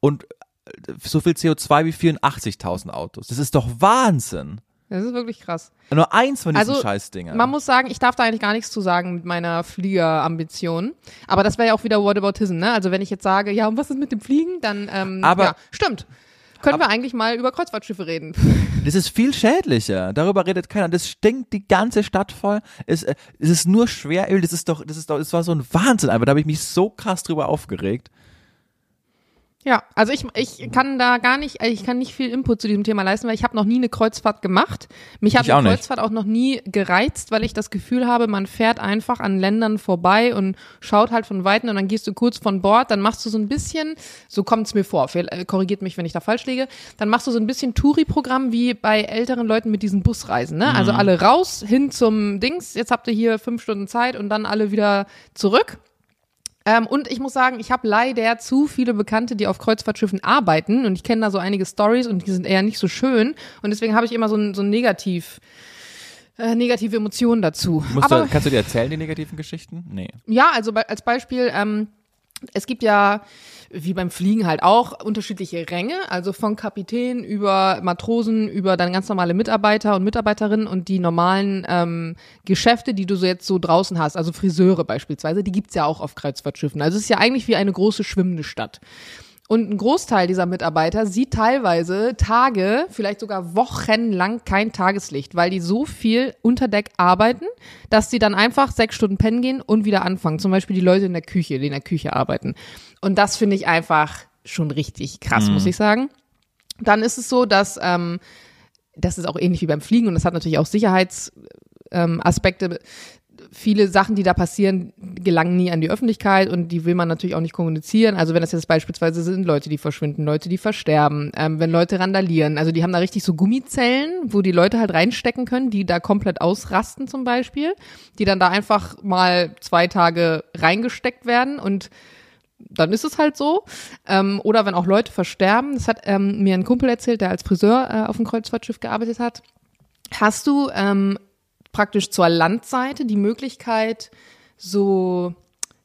Und äh, so viel CO2 wie 84.000 Autos. Das ist doch Wahnsinn. Das ist wirklich krass. Nur eins von diesen Also, Scheißdingern. Man muss sagen, ich darf da eigentlich gar nichts zu sagen mit meiner Fliegerambition. Aber das wäre ja auch wieder Whataboutism, ne? Also wenn ich jetzt sage, ja, und was ist mit dem Fliegen, dann, ähm, Aber- ja, stimmt. Können wir eigentlich mal über Kreuzfahrtschiffe reden? das ist viel schädlicher. Darüber redet keiner. Das stinkt die ganze Stadt voll. Es, äh, es ist nur Schweröl. Das ist doch, das ist doch, das war so ein Wahnsinn einfach. Da habe ich mich so krass drüber aufgeregt. Ja, also ich, ich kann da gar nicht, ich kann nicht viel Input zu diesem Thema leisten, weil ich habe noch nie eine Kreuzfahrt gemacht. Mich hat eine nicht. Kreuzfahrt auch noch nie gereizt, weil ich das Gefühl habe, man fährt einfach an Ländern vorbei und schaut halt von Weitem und dann gehst du kurz von Bord, dann machst du so ein bisschen, so kommt es mir vor, äh, korrigiert mich, wenn ich da falsch liege, dann machst du so ein bisschen Touri-Programm wie bei älteren Leuten mit diesen Busreisen, ne? Also alle raus, hin zum Dings, jetzt habt ihr hier fünf Stunden Zeit und dann alle wieder zurück. Ähm, und ich muss sagen, ich habe leider zu viele Bekannte, die auf Kreuzfahrtschiffen arbeiten und ich kenne da so einige Stories und die sind eher nicht so schön und deswegen habe ich immer so ein, so ein Negativ äh, negative Emotionen dazu. Aber du, kannst du dir erzählen, die negativen Geschichten? Nee. ja, also als Beispiel, ähm, es gibt ja, wie beim Fliegen halt auch, unterschiedliche Ränge, also von Kapitän über Matrosen, über dann ganz normale Mitarbeiter und Mitarbeiterinnen und die normalen ähm, Geschäfte, die du so jetzt so draußen hast, also Friseure beispielsweise, die gibt's ja auch auf Kreuzfahrtschiffen. Also es ist ja eigentlich wie eine große schwimmende Stadt. Und ein Großteil dieser Mitarbeiter sieht teilweise Tage, vielleicht sogar wochenlang kein Tageslicht, weil die so viel unter Deck arbeiten, dass sie dann einfach sechs Stunden pennen gehen und wieder anfangen. Zum Beispiel die Leute in der Küche, die in der Küche arbeiten. Und das finde ich einfach schon richtig krass, muss ich sagen. Dann ist es so, dass ähm, das ist auch ähnlich wie beim Fliegen und das hat natürlich auch Sicherheitsaspekte. Ähm, viele Sachen, die da passieren, gelangen nie an die Öffentlichkeit und die will man natürlich auch nicht kommunizieren. Also wenn das jetzt beispielsweise sind Leute, die verschwinden, Leute, die versterben, ähm, wenn Leute randalieren. Also die haben da richtig so Gummizellen, wo die Leute halt reinstecken können, die da komplett ausrasten zum Beispiel, die dann da einfach mal zwei Tage reingesteckt werden und dann ist es halt so. Ähm, oder wenn auch Leute versterben, das hat ähm, mir ein Kumpel erzählt, der als Friseur äh, auf dem Kreuzfahrtschiff gearbeitet hat. Hast du ähm, praktisch zur Landseite die Möglichkeit, so,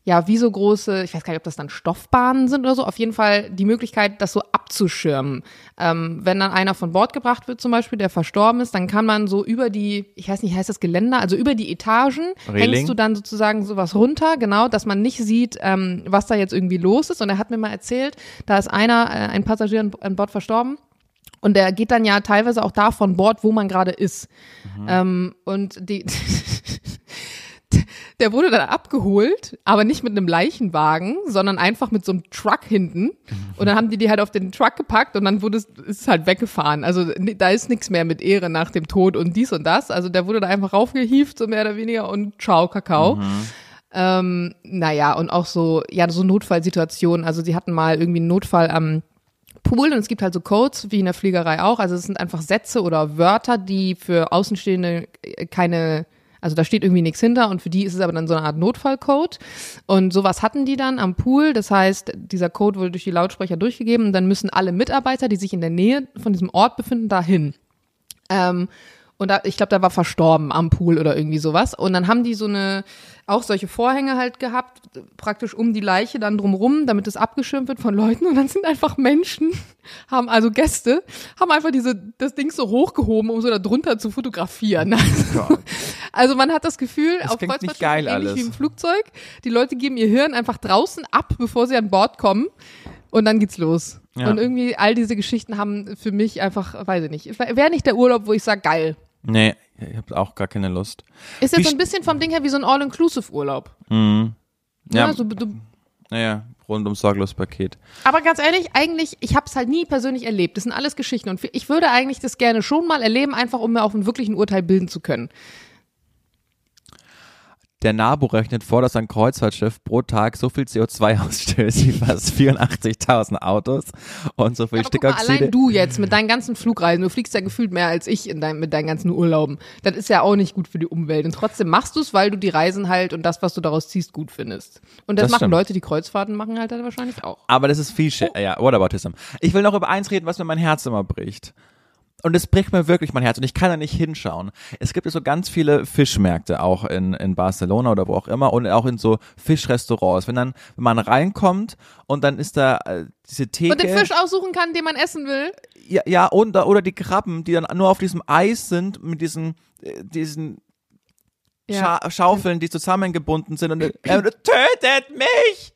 ja, wie so große, ich weiß gar nicht, ob das dann Stoffbahnen sind oder so, auf jeden Fall die Möglichkeit, das so abzuschirmen. Ähm, wenn dann einer von Bord gebracht wird, zum Beispiel, der verstorben ist, dann kann man so über die, ich weiß nicht, heißt das Geländer, also über die Etagen, Reling. hängst du dann sozusagen sowas runter, genau, dass man nicht sieht, ähm, was da jetzt irgendwie los ist. Und er hat mir mal erzählt, da ist einer, äh, ein Passagier an, an Bord verstorben. Und der geht dann ja teilweise auch da von Bord, wo man gerade ist. Ähm, und die, der wurde dann abgeholt, aber nicht mit einem Leichenwagen, sondern einfach mit so einem Truck hinten. Und dann haben die die halt auf den Truck gepackt und dann wurde es, ist es halt weggefahren. Also da ist nichts mehr mit Ehre nach dem Tod und dies und das. Also der wurde da einfach raufgehieft, so mehr oder weniger, und ciao, Kakao. Ähm, naja, und auch so, ja, so Notfallsituationen. Also sie hatten mal irgendwie einen Notfall am Pool und es gibt halt so Codes, wie in der Fliegerei auch. Also es sind einfach Sätze oder Wörter, die für Außenstehende äh, keine, also da steht irgendwie nichts hinter und für die ist es aber dann so eine Art Notfallcode. Und sowas hatten die dann am Pool. Das heißt, dieser Code wurde durch die Lautsprecher durchgegeben und dann müssen alle Mitarbeiter, die sich in der Nähe von diesem Ort befinden, dahin. Ähm, und da, ich glaube, da war verstorben am Pool oder irgendwie sowas. Und dann haben die so eine, auch solche Vorhänge halt gehabt, praktisch um die Leiche dann drumrum, damit es abgeschirmt wird von Leuten. Und dann sind einfach Menschen, haben also Gäste, haben einfach diese, das Ding so hochgehoben, um so da drunter zu fotografieren. Also, also man hat das Gefühl, Das auf klingt nicht Kreuzfahrtschiffen geil ähnlich alles. wie im Flugzeug, die Leute geben ihr Hirn einfach draußen ab, bevor sie an Bord kommen. Und dann geht's los. Ja. Und irgendwie all diese Geschichten haben für mich einfach, weiß ich nicht, wäre nicht der Urlaub, wo ich sage, geil. Nee, ich habe auch gar keine Lust. Ist jetzt so ein bisschen vom Ding her wie so ein All-Inclusive-Urlaub. Mhm. Ja, Ja, so, du, naja, rundum sorglos Paket. aber ganz ehrlich, eigentlich, ich habe es halt nie persönlich erlebt. Das sind alles Geschichten. Und ich würde eigentlich das gerne schon mal erleben, einfach um mir auch einen wirklichen Urteil bilden zu können. Der NABU rechnet vor, dass ein Kreuzfahrtschiff pro Tag so viel CO2 ausstößt wie fast 84.000 Autos und so viel Aber guck mal, Stickoxide. allein du jetzt mit deinen ganzen Flugreisen, du fliegst ja gefühlt mehr als ich in dein, mit deinen ganzen Urlauben. Das ist ja auch nicht gut für die Umwelt. Und trotzdem machst du es, weil du die Reisen halt und das, was du daraus ziehst, gut findest. Und das, Das machen stimmt. Leute, die Kreuzfahrten machen, halt dann wahrscheinlich auch. Aber das ist viel shit. Ja, Whataboutism. Ich will noch über eins reden, was mir mein Herz immer bricht. Und es bricht mir wirklich mein Herz und ich kann da nicht hinschauen. Es gibt ja so ganz viele Fischmärkte auch in, in Barcelona oder wo auch immer und auch in so Fischrestaurants. Wenn dann, wenn man reinkommt und dann ist da äh, diese Theke. Und den Fisch aussuchen kann, den man essen will. Ja, ja und, oder die Krabben, die dann nur auf diesem Eis sind mit diesen, äh, diesen Ja. Scha Schaufeln, die zusammengebunden sind und äh, tötet mich!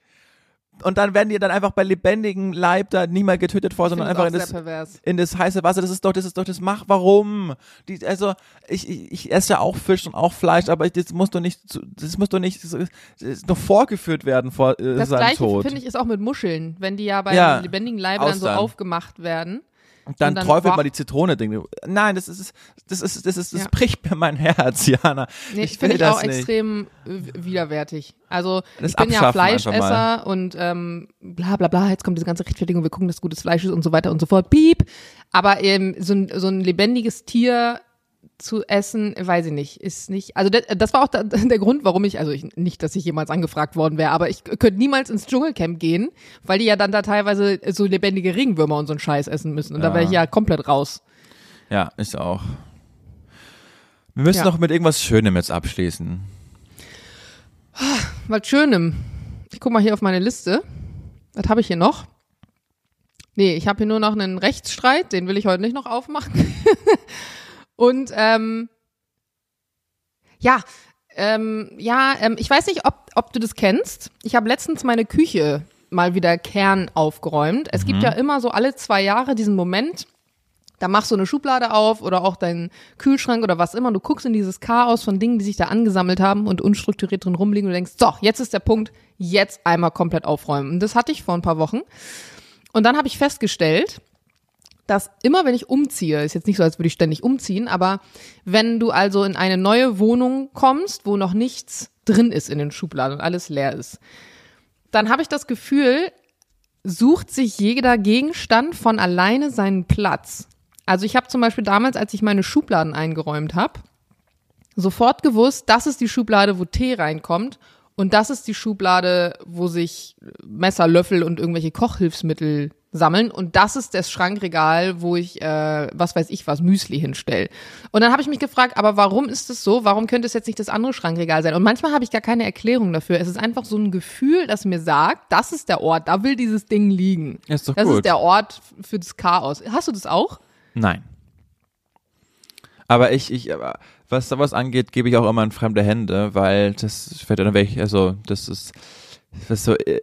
Und dann werden die dann einfach bei lebendigem Leib da nie mehr getötet vor, sondern einfach ich in das, in das heiße Wasser. Das ist doch, das ist doch das Mach. Warum? Die, also ich, ich, ich esse ja auch Fisch und auch Fleisch, aber das muss doch nicht, das muss doch nicht das ist noch vorgeführt werden vor äh, Das seinem gleiche Tod. finde ich ist auch mit Muscheln, wenn die ja bei Ja, lebendigen Leibe dann so aufgemacht werden. Und dann, dann träufelt man die Zitrone Ding. Nein, das ist das ist das ist das Ja. bricht mir mein Herz, Jana. Nee, ich finde ich auch nicht. extrem äh, widerwärtig. Also Das ich bin ja Fleischesser und ähm, bla bla bla, jetzt kommt diese ganze Rechtfertigung, wir gucken, dass gutes Fleisch ist und so weiter und so fort. Piep. Aber ähm, so, ein, so ein lebendiges Tier zu essen, weiß ich nicht, ist nicht. Also das, war auch der, der Grund, warum ich, also ich, nicht, dass ich jemals angefragt worden wäre, aber ich könnte niemals ins Dschungelcamp gehen, weil die ja dann da teilweise so lebendige Regenwürmer und so einen Scheiß essen müssen. Und da Ja. wäre ich ja komplett raus. Ja, ist auch. Wir müssen Ja. noch mit irgendwas Schönem jetzt abschließen. Was Schönem. Ich guck mal hier auf meine Liste. Was habe ich hier noch? Nee, ich habe hier nur noch einen Rechtsstreit, den will ich heute nicht noch aufmachen. Und ähm, ja, ähm, ja, ähm, ich weiß nicht, ob, ob du das kennst. Ich habe letztens meine Küche mal wieder Kern aufgeräumt. Es gibt ja immer so alle zwei Jahre diesen Moment, da machst du eine Schublade auf oder auch deinen Kühlschrank oder was immer. und Du guckst in dieses Chaos von Dingen, die sich da angesammelt haben und unstrukturiert drin rumliegen und denkst, so, jetzt ist der Punkt, jetzt einmal komplett aufräumen. Und das hatte ich vor ein paar Wochen. Und dann habe ich festgestellt, dass immer wenn ich umziehe, ist jetzt nicht so, als würde ich ständig umziehen, aber wenn du also in eine neue Wohnung kommst, wo noch nichts drin ist in den Schubladen und alles leer ist, dann habe ich das Gefühl, sucht sich jeder Gegenstand von alleine seinen Platz. Also ich habe zum Beispiel damals, als ich meine Schubladen eingeräumt habe, sofort gewusst, das ist die Schublade, wo Tee reinkommt und das ist die Schublade, wo sich Messer, Löffel und irgendwelche Kochhilfsmittel sammeln und das ist das Schrankregal, wo ich, äh, was weiß ich was, Müsli hinstelle. Und dann habe ich mich gefragt, aber warum ist es so? Warum könnte es jetzt nicht das andere Schrankregal sein? Und manchmal habe ich gar keine Erklärung dafür. Es ist einfach so ein Gefühl, das mir sagt, das ist der Ort, da will dieses Ding liegen. Ist doch das gut. ist der Ort für das Chaos. Hast du das auch? Nein. Aber ich, ich, aber was sowas angeht, gebe ich auch immer in fremde Hände, weil das fällt dann weg, also das ist, was so äh,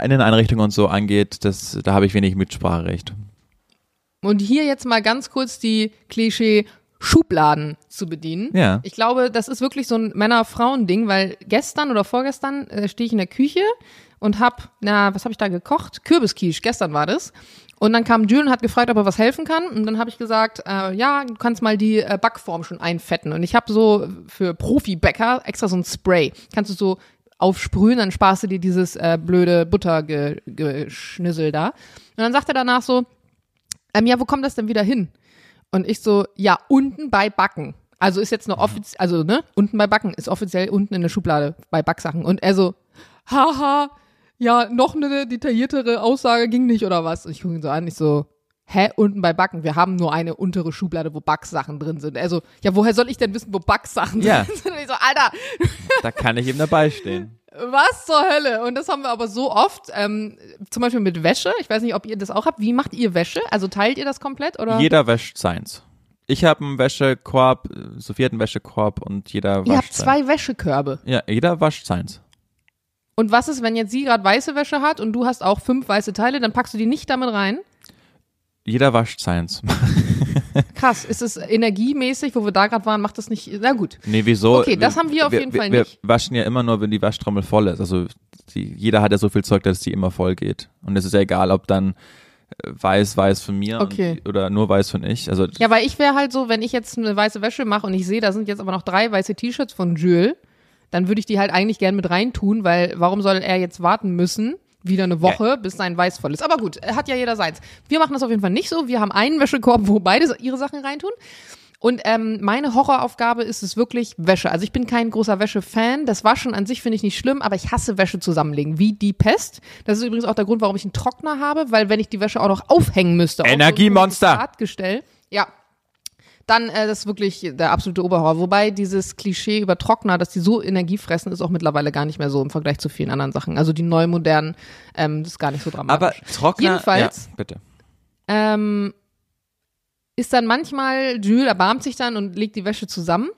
Inneneinrichtungen und so angeht, das, da habe ich wenig Mitspracherecht. Und hier jetzt mal ganz kurz die Klischee Schubladen zu bedienen. Ja. Ich glaube, das ist wirklich so ein Männer-Frauen-Ding, weil gestern oder vorgestern äh, stehe ich in der Küche und hab, na, was habe ich da gekocht? Kürbisquiche, gestern war das. Und dann kam Jules und hat gefragt, ob er was helfen kann. Und dann habe ich gesagt, äh, ja, du kannst mal die äh, Backform schon einfetten. Und ich habe so für Profi-Bäcker extra so ein Spray. Kannst du so aufsprühen, dann sparst du dir dieses äh, blöde Buttergeschnüssel da. Und dann sagt er danach so, ähm, ja, wo kommt das denn wieder hin? Und ich so, ja, unten bei Backen. Also ist jetzt eine offiziell, also ne, unten bei Backen ist offiziell unten in der Schublade bei Backsachen. Und er so, haha, ja, noch eine detailliertere Aussage ging nicht oder was? Und ich gucke ihn so an, ich so, hä, unten bei Backen? Wir haben nur eine untere Schublade, wo Backsachen drin sind. Also, ja, woher soll ich denn wissen, wo Backsachen Ja. drin sind? Und ich so, Alter, Da kann ich eben dabei stehen. was zur Hölle? Und das haben wir aber so oft, ähm, zum Beispiel mit Wäsche. Ich weiß nicht, ob ihr das auch habt. Wie macht ihr Wäsche? Also teilt ihr das komplett oder? Jeder wäscht seins. Ich habe einen Wäschekorb, äh, Sophie hat einen Wäschekorb und jeder ihr habt wascht zwei Wäschekörbe. Ja, jeder wascht seins. Und was ist, wenn jetzt sie gerade weiße Wäsche hat und du hast auch fünf weiße Teile, dann packst du die nicht damit rein? Jeder wascht seins. Krass, ist es energiemäßig, wo wir da gerade waren, macht das nicht, na gut. Nee, wieso? Okay, das haben wir auf jeden Fall wir, nicht. Wir waschen ja immer nur, wenn die Waschtrommel voll ist. Also die, jeder hat ja so viel Zeug, dass die immer voll geht. Und es ist ja egal, ob dann äh, weiß, weiß von mir Okay. und, oder nur weiß von ich. Also Ja, weil ich wäre halt so, wenn ich jetzt eine weiße Wäsche mache und ich sehe, da sind jetzt aber noch drei weiße T-Shirts von Jules, dann würde ich die halt eigentlich gern mit reintun, weil warum soll er jetzt warten müssen? Wieder eine Woche, bis sein Weiß voll ist. Aber gut, hat ja jeder seins. Wir machen das auf jeden Fall nicht so. Wir haben einen Wäschekorb, wo beide ihre Sachen reintun. Und ähm, meine Horroraufgabe ist es wirklich Wäsche. Also ich bin kein großer Wäsche-Fan. Das Waschen an sich finde ich nicht schlimm, aber ich hasse Wäsche zusammenlegen, wie die Pest. Das ist übrigens auch der Grund, warum ich einen Trockner habe, weil wenn ich die Wäsche auch noch aufhängen müsste. auf Energiemonster. so ein ja, dann äh, das ist wirklich der absolute Oberhorror. Wobei dieses Klischee über Trockner, dass die so Energie fressen, ist auch mittlerweile gar nicht mehr so im Vergleich zu vielen anderen Sachen. Also die neu modernen, ähm, das ist gar nicht so dramatisch. aber Trockner. Jedenfalls- Ja, bitte. ähm, ist dann manchmal, Jules erbarmt sich dann und legt die Wäsche zusammen.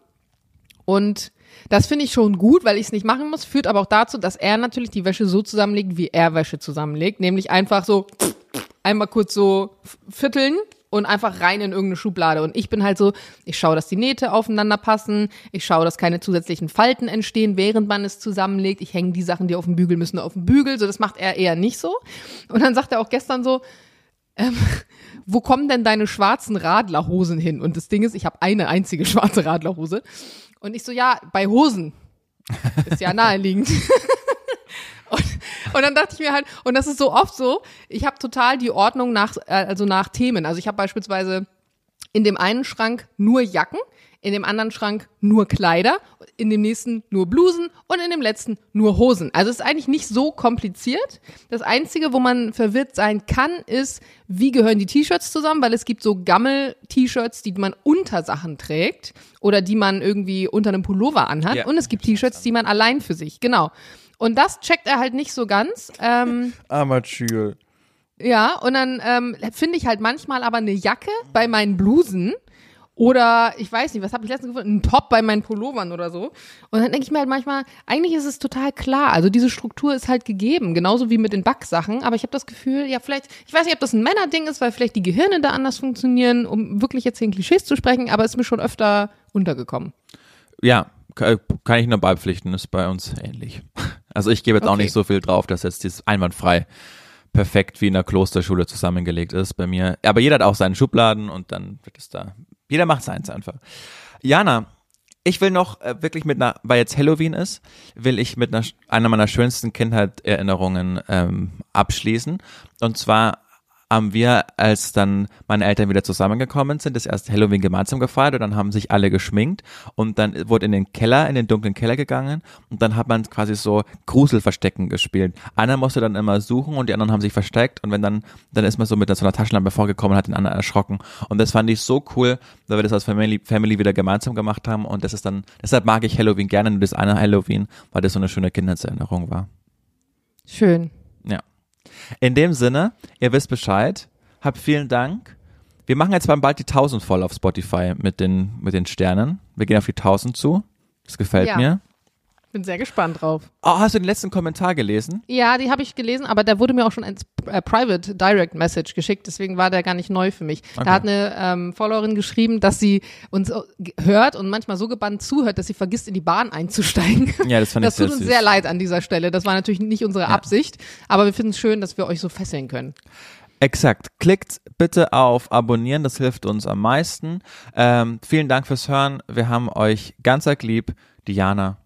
Und das finde ich schon gut, weil ich es nicht machen muss, führt aber auch dazu, dass er natürlich die Wäsche so zusammenlegt, wie er Wäsche zusammenlegt. Nämlich einfach so einmal kurz so vierteln und einfach rein in irgendeine Schublade. Und ich bin halt so, ich schaue, dass die Nähte aufeinander passen, ich schaue, dass keine zusätzlichen Falten entstehen, während man es zusammenlegt. Ich hänge die Sachen, die auf dem Bügel müssen, auf dem Bügel. So, das macht er eher nicht so. Und dann sagt er auch gestern so, ähm, wo kommen denn deine schwarzen Radlerhosen hin? Und das Ding ist, ich habe eine einzige schwarze Radlerhose. Und ich so, ja, bei Hosen. Ist ja naheliegend. Und, dann dachte ich mir halt, und das ist so oft so, ich habe total die Ordnung nach, äh, also nach Themen. Also ich habe beispielsweise in dem einen Schrank nur Jacken, in dem anderen Schrank nur Kleider, in dem nächsten nur Blusen und in dem letzten nur Hosen. Also es ist eigentlich nicht so kompliziert. Das Einzige, wo man verwirrt sein kann, ist, wie gehören die T-Shirts zusammen, weil es gibt so Gammel-T-Shirts, die man unter Sachen trägt oder die man irgendwie unter einem Pullover anhat Ja. und es gibt T-Shirts, die man allein für sich, genau. Und das checkt er halt nicht so ganz. Ähm, Amateur. ja, und dann ähm, finde ich halt manchmal aber eine Jacke bei meinen Blusen oder ich weiß nicht, was habe ich letztens gefunden? Ein Top bei meinen Pullovern oder so. Und dann denke ich mir halt manchmal, eigentlich ist es total klar. Also diese Struktur ist halt gegeben, genauso wie mit den Backsachen. Aber ich habe das Gefühl, ja vielleicht, ich weiß nicht, ob das ein Männerding ist, weil vielleicht die Gehirne da anders funktionieren, um wirklich jetzt in Klischees zu sprechen. Aber es ist mir schon öfter untergekommen. Ja, ka- kann ich nur beipflichten, ist bei uns ähnlich. Also ich gebe jetzt auch Okay. nicht so viel drauf, dass jetzt dieses einwandfrei perfekt wie in der Klosterschule zusammengelegt ist bei mir. Aber jeder hat auch seinen Schubladen und dann wird es da, jeder macht seins einfach. Jana, ich will noch äh, wirklich mit einer, weil jetzt Halloween ist, will ich mit einer, einer meiner schönsten Kindheitserinnerungen ähm, abschließen. Und zwar haben wir, als dann meine Eltern wieder zusammengekommen sind, das erste Halloween gemeinsam gefeiert und dann haben sich alle geschminkt und dann wurde in den Keller, in den dunklen Keller gegangen und dann hat man quasi so Gruselverstecken gespielt. Einer musste dann immer suchen und die anderen haben sich versteckt und wenn dann, dann ist man so mit so einer Taschenlampe vorgekommen und hat den anderen erschrocken und das fand ich so cool, weil wir das als Family, Family wieder gemeinsam gemacht haben und das ist dann, deshalb mag ich Halloween gerne, nur das eine Halloween, weil das so eine schöne Kindheitserinnerung war. Schön. Ja. In dem Sinne, ihr wisst Bescheid. Habt vielen Dank. Wir machen jetzt bald die 1000 voll auf Spotify mit den, mit den Sternen. Wir gehen auf die 1000 zu. Das gefällt Ja. mir. Bin sehr gespannt drauf. Oh, hast du den letzten Kommentar gelesen? Ja, die habe ich gelesen, aber der wurde mir auch schon als äh, Private Direct Message geschickt, deswegen war der gar nicht neu für mich. Okay. Da hat eine ähm, Followerin geschrieben, dass sie uns äh, hört und manchmal so gebannt zuhört, dass sie vergisst, in die Bahn einzusteigen. Ja, das fand Das ich sehr tut uns süß. sehr leid an dieser Stelle. Das war natürlich nicht unsere Ja. Absicht, aber wir finden es schön, dass wir euch so fesseln können. Exakt. Klickt bitte auf Abonnieren, das hilft uns am meisten. Ähm, vielen Dank fürs Hören. Wir haben euch ganz arg lieb. Diana.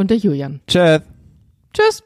Und der Julian. Tschüss. Tschüss.